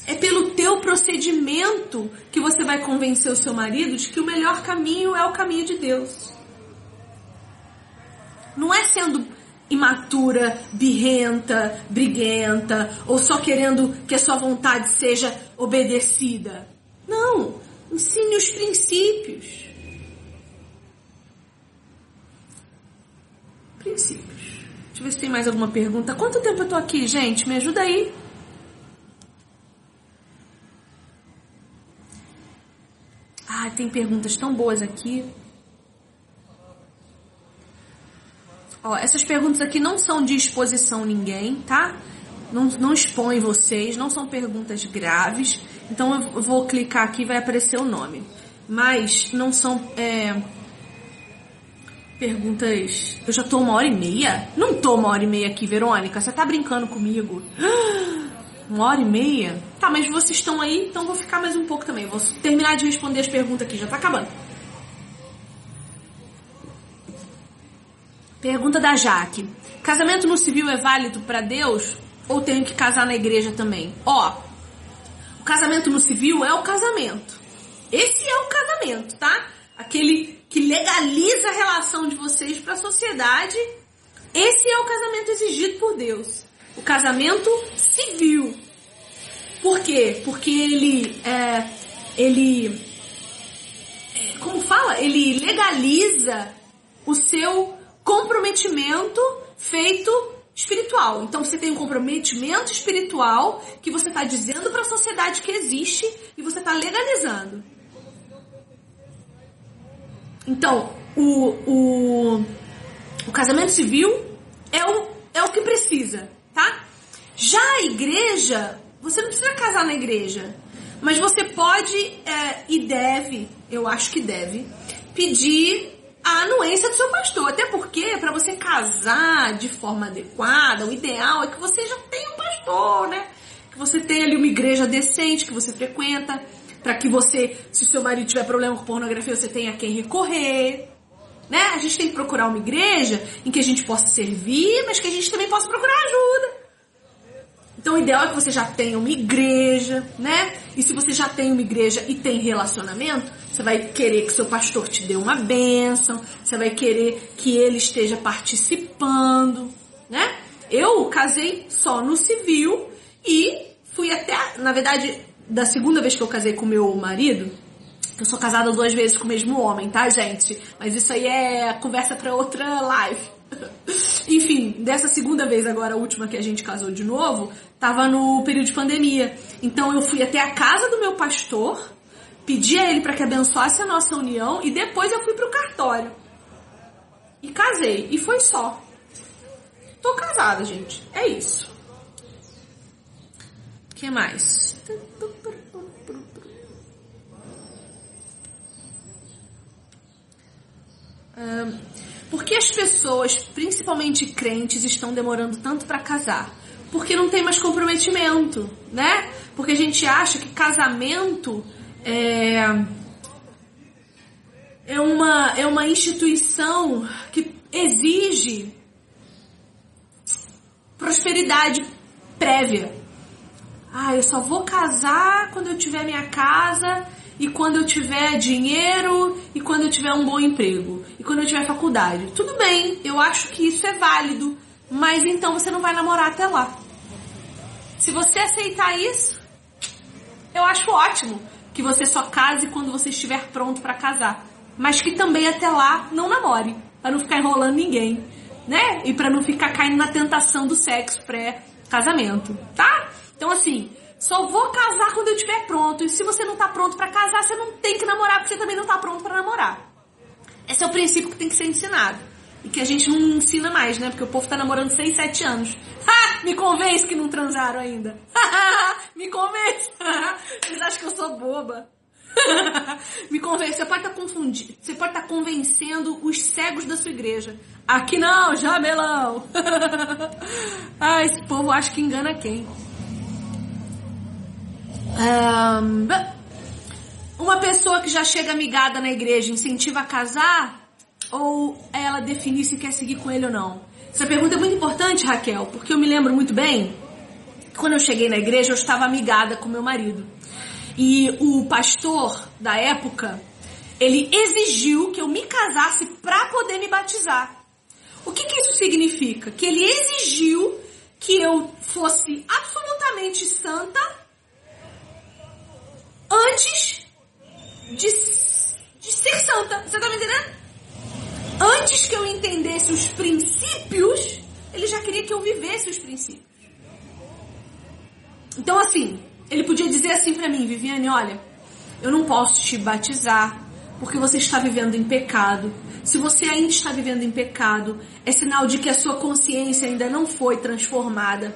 É pelo teu procedimento que você vai convencer o seu marido de que o melhor caminho é o caminho de Deus. Não é sendo imatura, birrenta, briguenta, ou só querendo que a sua vontade seja obedecida. Não, ensine os princípios. princípios. Deixa eu ver se tem mais alguma pergunta. Quanto tempo eu tô aqui, gente? Me ajuda aí. Ah, tem perguntas tão boas aqui. Ó, essas perguntas aqui não são de exposição ninguém, tá? Não, não expõe vocês, não são perguntas graves. Então eu vou clicar aqui e vai aparecer o nome. Mas não são é, Perguntas. Eu já tô uma hora e meia? Não tô uma hora e meia aqui, Verônica. Você tá brincando comigo? [gasps] Uma hora e meia? Tá, mas vocês estão aí, então vou ficar mais um pouco também. Vou terminar de responder as perguntas aqui, já tá acabando. Pergunta da Jaque. Casamento no civil é válido para Deus ou tenho que casar na igreja também? Ó, o casamento no civil é o casamento. Esse é o casamento, tá? aquele que legaliza a relação de vocês para a sociedade. Esse é o casamento exigido por Deus. O casamento civil. Por quê? Porque ele é, ele é, como fala, ele legaliza o seu comprometimento feito espiritual. Então você tem um comprometimento espiritual que você está dizendo para a sociedade que existe e você está legalizando. Então, o, o, o casamento civil é o, é o que precisa, tá? Já a igreja, você não precisa casar na igreja, mas você pode é, e deve, eu acho que deve, pedir a anuência do seu pastor. Até porque, para você casar de forma adequada, o ideal é que você já tenha um pastor, né? Que você tenha ali uma igreja decente que você frequenta, para que você, se o seu marido tiver problema com pornografia, você tenha quem recorrer. Né? A gente tem que procurar uma igreja em que a gente possa servir, mas que a gente também possa procurar ajuda. Então o ideal é que você já tenha uma igreja, né? E se você já tem uma igreja e tem relacionamento, você vai querer que seu pastor te dê uma bênção, você vai querer que ele esteja participando, né? Eu casei só no civil e fui até, na verdade, da segunda vez que eu casei com meu marido, eu sou casada duas vezes com o mesmo homem, tá, gente? Mas isso aí é conversa para outra live. [laughs] Enfim, dessa segunda vez agora, a última que a gente casou de novo, tava no período de pandemia. Então eu fui até a casa do meu pastor, pedi a ele para que abençoasse a nossa união e depois eu fui pro cartório. E casei. E foi só. Tô casada, gente. É isso. O que mais? Por que as pessoas, principalmente crentes, estão demorando tanto para casar? Porque não tem mais comprometimento, né? Porque a gente acha que casamento é, é, uma, é uma instituição que exige prosperidade prévia. Ah, eu só vou casar quando eu tiver minha casa e quando eu tiver dinheiro e quando eu tiver um bom emprego e quando eu tiver faculdade. Tudo bem, eu acho que isso é válido, mas então você não vai namorar até lá. Se você aceitar isso, eu acho ótimo que você só case quando você estiver pronto para casar, mas que também até lá não namore, para não ficar enrolando ninguém, né? E para não ficar caindo na tentação do sexo pré-casamento, tá? Então assim, só vou casar quando eu estiver pronto. E se você não está pronto para casar, você não tem que namorar, porque você também não está pronto para namorar. Esse é o princípio que tem que ser ensinado. E que a gente não ensina mais, né? Porque o povo está namorando 6, 7 anos. Ha! [laughs] Me convence que não transaram ainda. [laughs] Me convence. [laughs] Vocês acham que eu sou boba? Me convence. Você pode estar tá confundindo. Você pode estar tá convencendo os cegos da sua igreja. Aqui não, jamelão. ah, esse povo acha que engana quem? Um, uma pessoa que já chega amigada na igreja incentiva a casar ou ela definir se quer seguir com ele ou não? Essa pergunta é muito importante, Raquel, porque eu me lembro muito bem quando eu cheguei na igreja eu estava amigada com meu marido e o pastor da época ele exigiu que eu me casasse para poder me batizar. O que, que isso significa? Que ele exigiu que eu fosse absolutamente santa antes de, de ser santa. Você tá me entendendo? Antes que eu entendesse os princípios, ele já queria que eu vivesse os princípios. Então, assim, ele podia dizer assim para mim, Viviane, olha, eu não posso te batizar porque você está vivendo em pecado. Se você ainda está vivendo em pecado, é sinal de que a sua consciência ainda não foi transformada.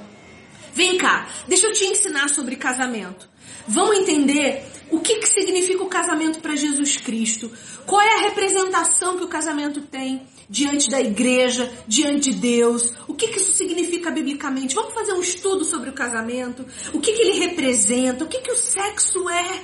Vem cá, deixa eu te ensinar sobre casamento. Vamos entender o que, que significa o casamento para Jesus Cristo. Qual é a representação que o casamento tem diante da igreja, diante de Deus? O que, que isso significa biblicamente? Vamos fazer um estudo sobre o casamento. O que, que ele representa? O que, que o sexo é?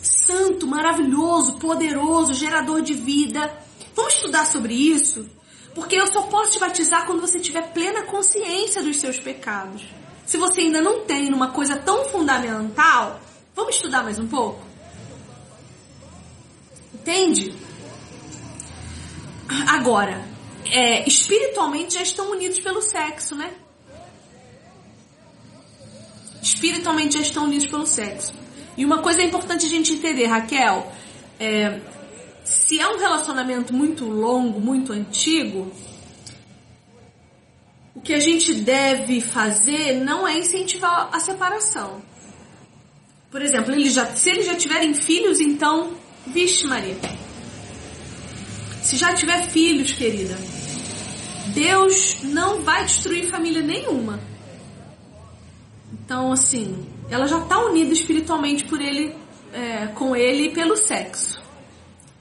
Santo, maravilhoso, poderoso, gerador de vida. Vamos estudar sobre isso? Porque eu só posso te batizar quando você tiver plena consciência dos seus pecados. Se você ainda não tem numa coisa tão fundamental, vamos estudar mais um pouco? Entende? Agora, é, espiritualmente já estão unidos pelo sexo, né? Espiritualmente já estão unidos pelo sexo. E uma coisa é importante a gente entender, Raquel, é, se é um relacionamento muito longo, muito antigo, o que a gente deve fazer não é incentivar a separação. Por exemplo, ele já, se eles já tiverem filhos, então, vixe Maria. Se já tiver filhos, querida, Deus não vai destruir família nenhuma. Então, assim, ela já está unida espiritualmente por ele, é, com ele pelo sexo.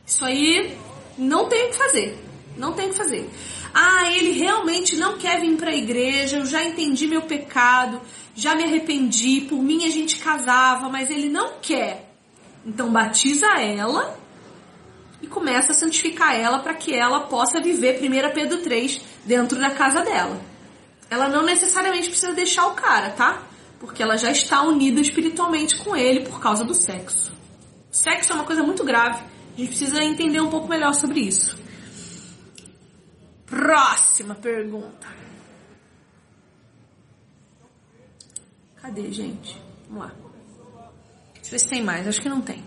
Isso aí não tem o que fazer. Não tem o que fazer. Ah, ele realmente não quer vir para a igreja, eu já entendi meu pecado, já me arrependi, por mim a gente casava, mas ele não quer. Então batiza ela e começa a santificar ela para que ela possa viver 1 Pedro 3 dentro da casa dela. Ela não necessariamente precisa deixar o cara, tá? Porque ela já está unida espiritualmente com ele por causa do sexo. Sexo é uma coisa muito grave. A gente precisa entender um pouco melhor sobre isso. Próxima pergunta. Cadê, gente? Vamos lá. Deixa eu ver se tem mais. Acho que não tem.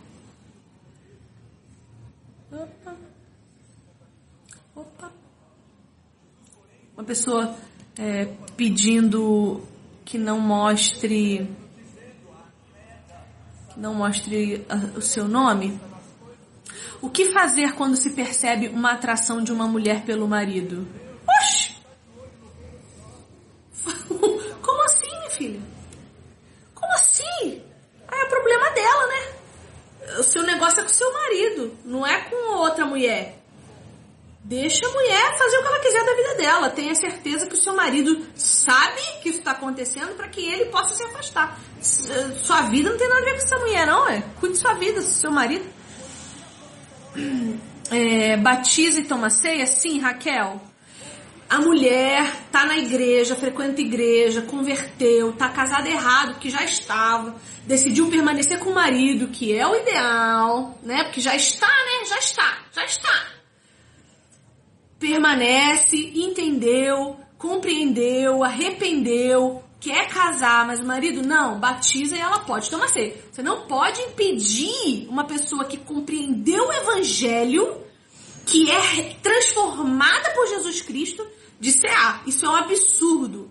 Opa. Opa. Uma pessoa é, pedindo que não mostre que não mostre o seu nome. O que fazer quando se percebe uma atração de uma mulher pelo marido? Oxi! [laughs] Como assim, minha filha? Como assim? Ah, é problema dela, né? O seu negócio é com o seu marido, não é com outra mulher. Deixa a mulher fazer o que ela quiser da vida dela. Tenha certeza que o seu marido sabe que isso está acontecendo para que ele possa se afastar. Sua vida não tem nada a ver com essa mulher, não, é? Cuide sua vida, seu marido. É, batiza e toma ceia? Sim, Raquel. A mulher tá na igreja, frequenta igreja, converteu, tá casada errado, que já estava, decidiu permanecer com o marido, que é o ideal, né? Porque já está, né? Já está, já está permanece, entendeu, compreendeu, arrependeu, quer casar, mas o marido não, batiza e ela pode tomar ceia. Você não pode impedir uma pessoa que compreendeu o evangelho, que é transformada por Jesus Cristo, de cear. Isso é um absurdo.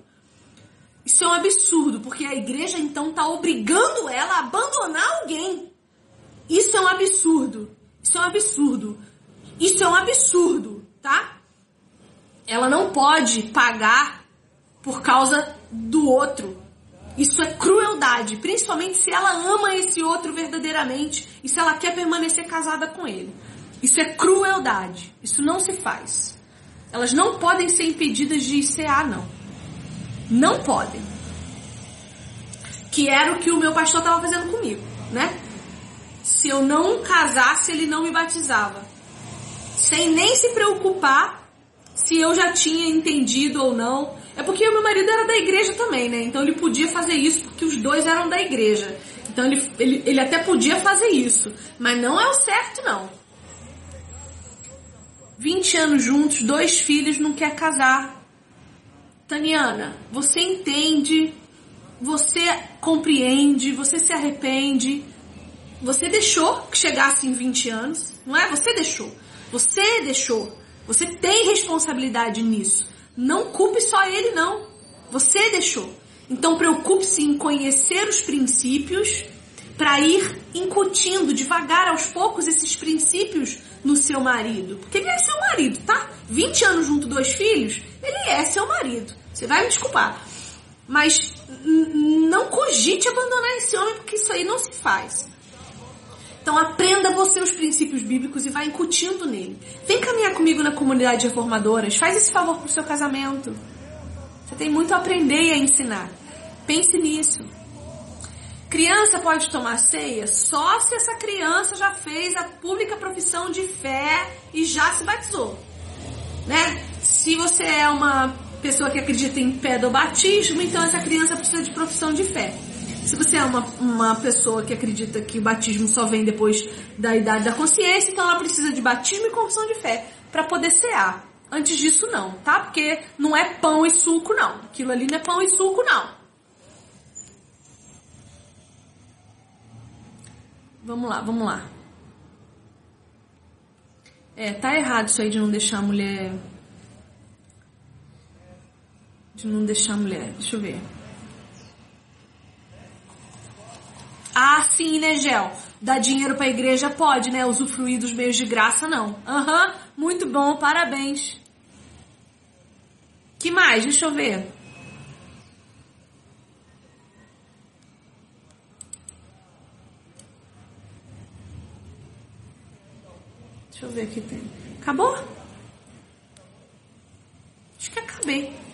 Isso é um absurdo, porque a igreja então está obrigando ela a abandonar alguém. Isso é um absurdo. Isso é um absurdo. Isso é um absurdo, tá? ela não pode pagar por causa do outro. Isso é crueldade, principalmente se ela ama esse outro verdadeiramente e se ela quer permanecer casada com ele. Isso é crueldade. Isso não se faz. Elas não podem ser impedidas de cear, não. Não podem. Que era o que o meu pastor estava fazendo comigo, né? Se eu não casasse, ele não me batizava. Sem nem se preocupar se eu já tinha entendido ou não. É porque o meu marido era da igreja também, né? Então ele podia fazer isso porque os dois eram da igreja. Então ele, ele, ele até podia fazer isso. Mas não é o certo, não. 20 anos juntos, dois filhos, não quer casar. Taniana, você entende, você compreende, você se arrepende. Você deixou que chegasse em 20 anos, não é? Você deixou. Você deixou. Você tem responsabilidade nisso. Não culpe só ele, não. Você deixou. Então preocupe-se em conhecer os princípios para ir incutindo devagar aos poucos esses princípios no seu marido. Porque ele é seu marido, tá? 20 anos junto, dois filhos, ele é seu marido. Você vai me desculpar. Mas não cogite abandonar esse homem porque isso aí não se faz. Então aprenda você os princípios bíblicos e vá incutindo nele. Vem caminhar comigo na comunidade de reformadoras. Faz esse favor pro seu casamento. Você tem muito a aprender e a ensinar. Pense nisso. Criança pode tomar ceia só se essa criança já fez a pública profissão de fé e já se batizou. Né? Se você é uma pessoa que acredita em pedobatismo, então essa criança precisa de profissão de fé. Se você é uma, uma pessoa que acredita que o batismo só vem depois da idade da consciência, então ela precisa de batismo e confissão de fé para poder cear. Antes disso não, tá? Porque não é pão e suco não. Aquilo ali não é pão e suco não. Vamos lá, vamos lá. É, tá errado isso aí de não deixar a mulher. De não deixar a mulher. Deixa eu ver. Ah, sim, né, Gel? Dar dinheiro pra igreja pode, né? Usufruir dos meios de graça, não. Aham, uhum, muito bom, parabéns. Que mais? Deixa eu ver. Deixa eu ver aqui tem. Acabou? Acho que acabei.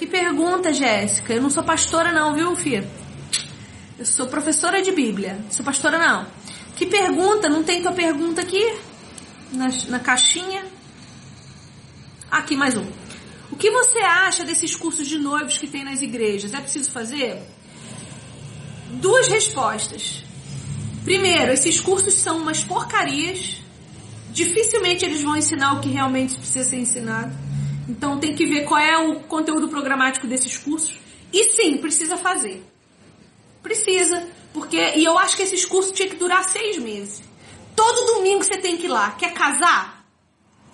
Que pergunta, Jéssica? Eu não sou pastora não, viu, filha? Eu sou professora de Bíblia. Sou pastora não. Que pergunta? Não tem tua pergunta aqui? Na, na caixinha? Aqui mais um. O que você acha desses cursos de noivos que tem nas igrejas? É preciso fazer? Duas respostas. Primeiro, esses cursos são umas porcarias. Dificilmente eles vão ensinar o que realmente precisa ser ensinado. Então tem que ver qual é o conteúdo programático desses cursos. E sim, precisa fazer. Precisa. Porque, e eu acho que esses cursos tinham que durar seis meses. Todo domingo você tem que ir lá. Quer casar?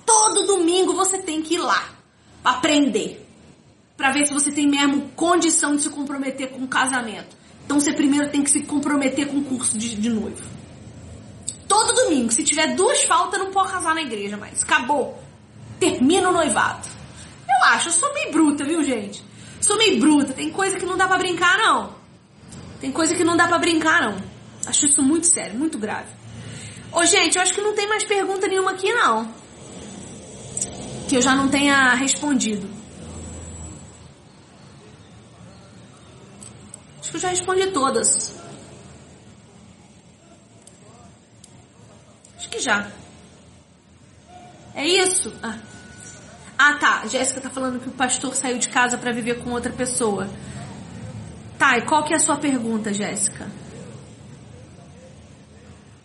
Todo domingo você tem que ir lá. Pra aprender. Pra ver se você tem mesmo condição de se comprometer com o casamento. Então você primeiro tem que se comprometer com o curso de, de noivo. Todo domingo, se tiver duas faltas, não pode casar na igreja mais. Acabou. Termina o noivado. Eu acho, eu sou meio bruta, viu, gente? Sou meio bruta. Tem coisa que não dá para brincar, não. Tem coisa que não dá para brincar, não. Acho isso muito sério, muito grave. Ô, gente, eu acho que não tem mais pergunta nenhuma aqui, não. Que eu já não tenha respondido. Acho que eu já respondi todas. Acho que já. É isso? Ah, ah tá. Jéssica tá falando que o pastor saiu de casa para viver com outra pessoa. Tá, e qual que é a sua pergunta, Jéssica?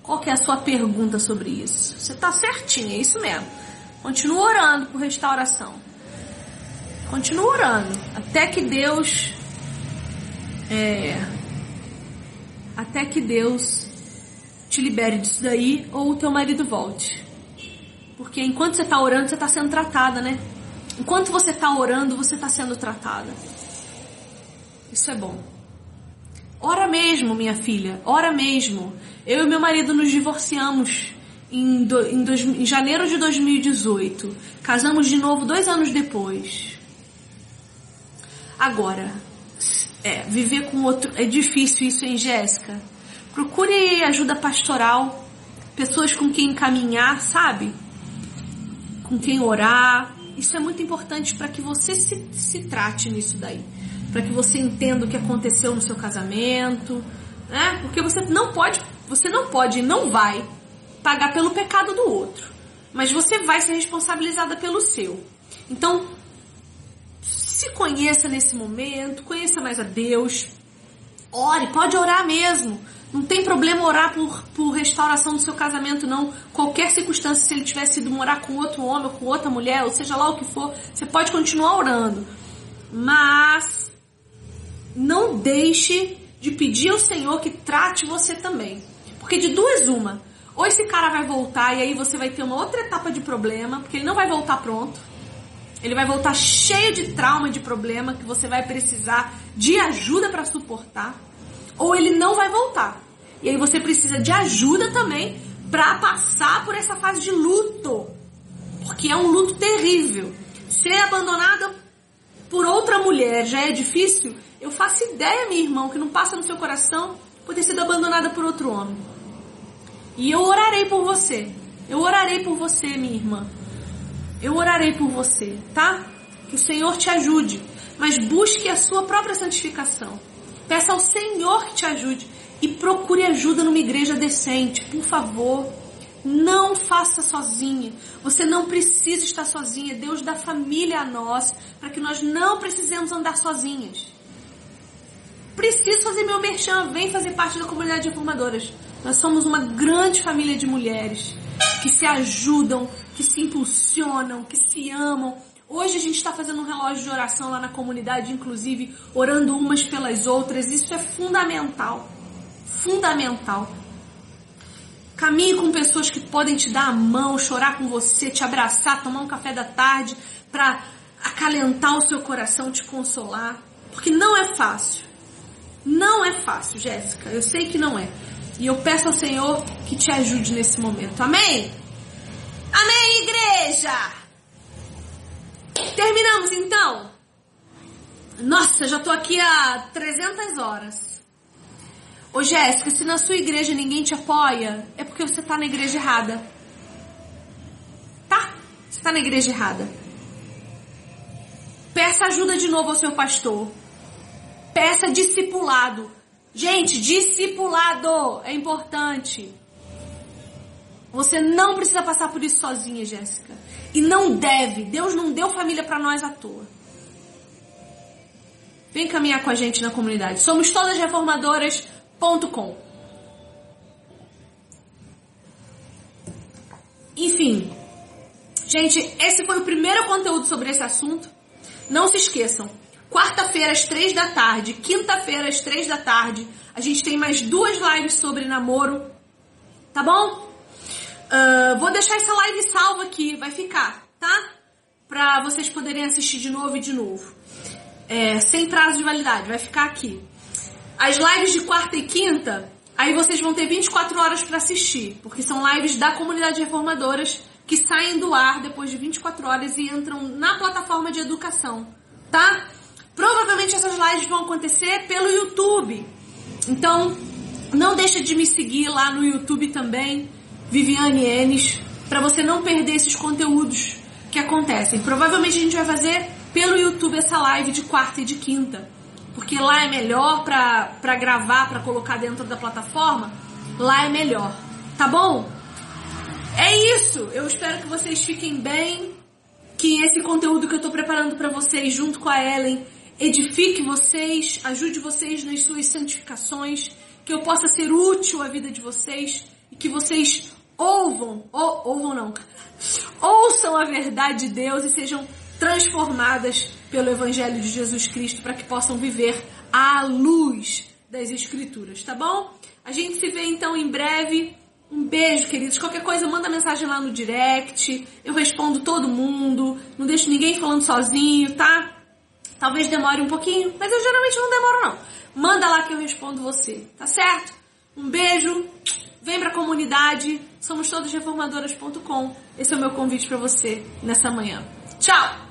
Qual que é a sua pergunta sobre isso? Você tá certinha, é isso mesmo. Continua orando por restauração. Continua orando. Até que Deus é, até que Deus te libere disso daí ou o teu marido volte. Porque enquanto você está orando, você está sendo tratada, né? Enquanto você está orando, você está sendo tratada. Isso é bom. Ora mesmo, minha filha, ora mesmo. Eu e meu marido nos divorciamos em, do, em, dois, em janeiro de 2018. Casamos de novo dois anos depois. Agora, é, viver com outro. É difícil isso, hein, Jéssica? Procure ajuda pastoral, pessoas com quem caminhar, sabe? Com quem orar. Isso é muito importante para que você se, se trate nisso daí. Para que você entenda o que aconteceu no seu casamento. Né? Porque você não pode, você não pode e não vai pagar pelo pecado do outro. Mas você vai ser responsabilizada pelo seu. Então, se conheça nesse momento, conheça mais a Deus. Ore, pode orar mesmo. Não tem problema orar por, por restauração do seu casamento, não. Qualquer circunstância, se ele tivesse ido morar com outro homem ou com outra mulher, ou seja lá o que for, você pode continuar orando. Mas não deixe de pedir ao Senhor que trate você também. Porque de duas uma, ou esse cara vai voltar e aí você vai ter uma outra etapa de problema, porque ele não vai voltar pronto. Ele vai voltar cheio de trauma, de problema, que você vai precisar de ajuda para suportar. Ou ele não vai voltar. E aí você precisa de ajuda também para passar por essa fase de luto. Porque é um luto terrível. Ser abandonada por outra mulher já é difícil. Eu faço ideia, meu irmão, que não passa no seu coração por ter sido abandonada por outro homem. E eu orarei por você. Eu orarei por você, minha irmã. Eu orarei por você, tá? Que o Senhor te ajude, mas busque a sua própria santificação. Peça ao Senhor que te ajude e procure ajuda numa igreja decente, por favor. Não faça sozinha. Você não precisa estar sozinha. Deus dá família a nós para que nós não precisemos andar sozinhas. Preciso fazer meu merchan. Vem fazer parte da comunidade de reformadoras. Nós somos uma grande família de mulheres que se ajudam, que se impulsionam, que se amam. Hoje a gente está fazendo um relógio de oração lá na comunidade, inclusive orando umas pelas outras. Isso é fundamental. Fundamental. Caminhe com pessoas que podem te dar a mão, chorar com você, te abraçar, tomar um café da tarde para acalentar o seu coração, te consolar. Porque não é fácil. Não é fácil, Jéssica. Eu sei que não é. E eu peço ao Senhor que te ajude nesse momento. Amém? Amém, igreja! Terminamos então? Nossa, já tô aqui há 300 horas. Ô Jéssica, se na sua igreja ninguém te apoia, é porque você tá na igreja errada. Tá? Você tá na igreja errada. Peça ajuda de novo ao seu pastor. Peça discipulado. Gente, discipulado é importante. Você não precisa passar por isso sozinha, Jéssica. E não deve. Deus não deu família para nós à toa. Vem caminhar com a gente na comunidade. Somos todas reformadoras.com. Enfim, gente, esse foi o primeiro conteúdo sobre esse assunto. Não se esqueçam, quarta-feira às três da tarde, quinta-feira às três da tarde, a gente tem mais duas lives sobre namoro, tá bom? Uh, vou deixar essa live salva aqui, vai ficar, tá? Pra vocês poderem assistir de novo e de novo. É, sem prazo de validade, vai ficar aqui. As lives de quarta e quinta, aí vocês vão ter 24 horas para assistir, porque são lives da comunidade reformadoras que saem do ar depois de 24 horas e entram na plataforma de educação, tá? Provavelmente essas lives vão acontecer pelo YouTube. Então, não deixa de me seguir lá no YouTube também, Viviane Enes, para você não perder esses conteúdos que acontecem. Provavelmente a gente vai fazer pelo YouTube essa live de quarta e de quinta, porque lá é melhor para gravar, para colocar dentro da plataforma, lá é melhor, tá bom? É isso. Eu espero que vocês fiquem bem, que esse conteúdo que eu estou preparando para vocês junto com a Ellen edifique vocês, ajude vocês nas suas santificações, que eu possa ser útil à vida de vocês e que vocês ouvam, ou, ouvam não, ouçam a verdade de Deus e sejam transformadas pelo Evangelho de Jesus Cristo para que possam viver à luz das Escrituras, tá bom? A gente se vê então em breve. Um beijo, queridos. Qualquer coisa, manda mensagem lá no direct. Eu respondo todo mundo. Não deixo ninguém falando sozinho, tá? Talvez demore um pouquinho, mas eu geralmente não demoro não. Manda lá que eu respondo você, tá certo? Um beijo. Vem pra comunidade. Somos todos reformadoras.com. Esse é o meu convite para você nessa manhã. Tchau!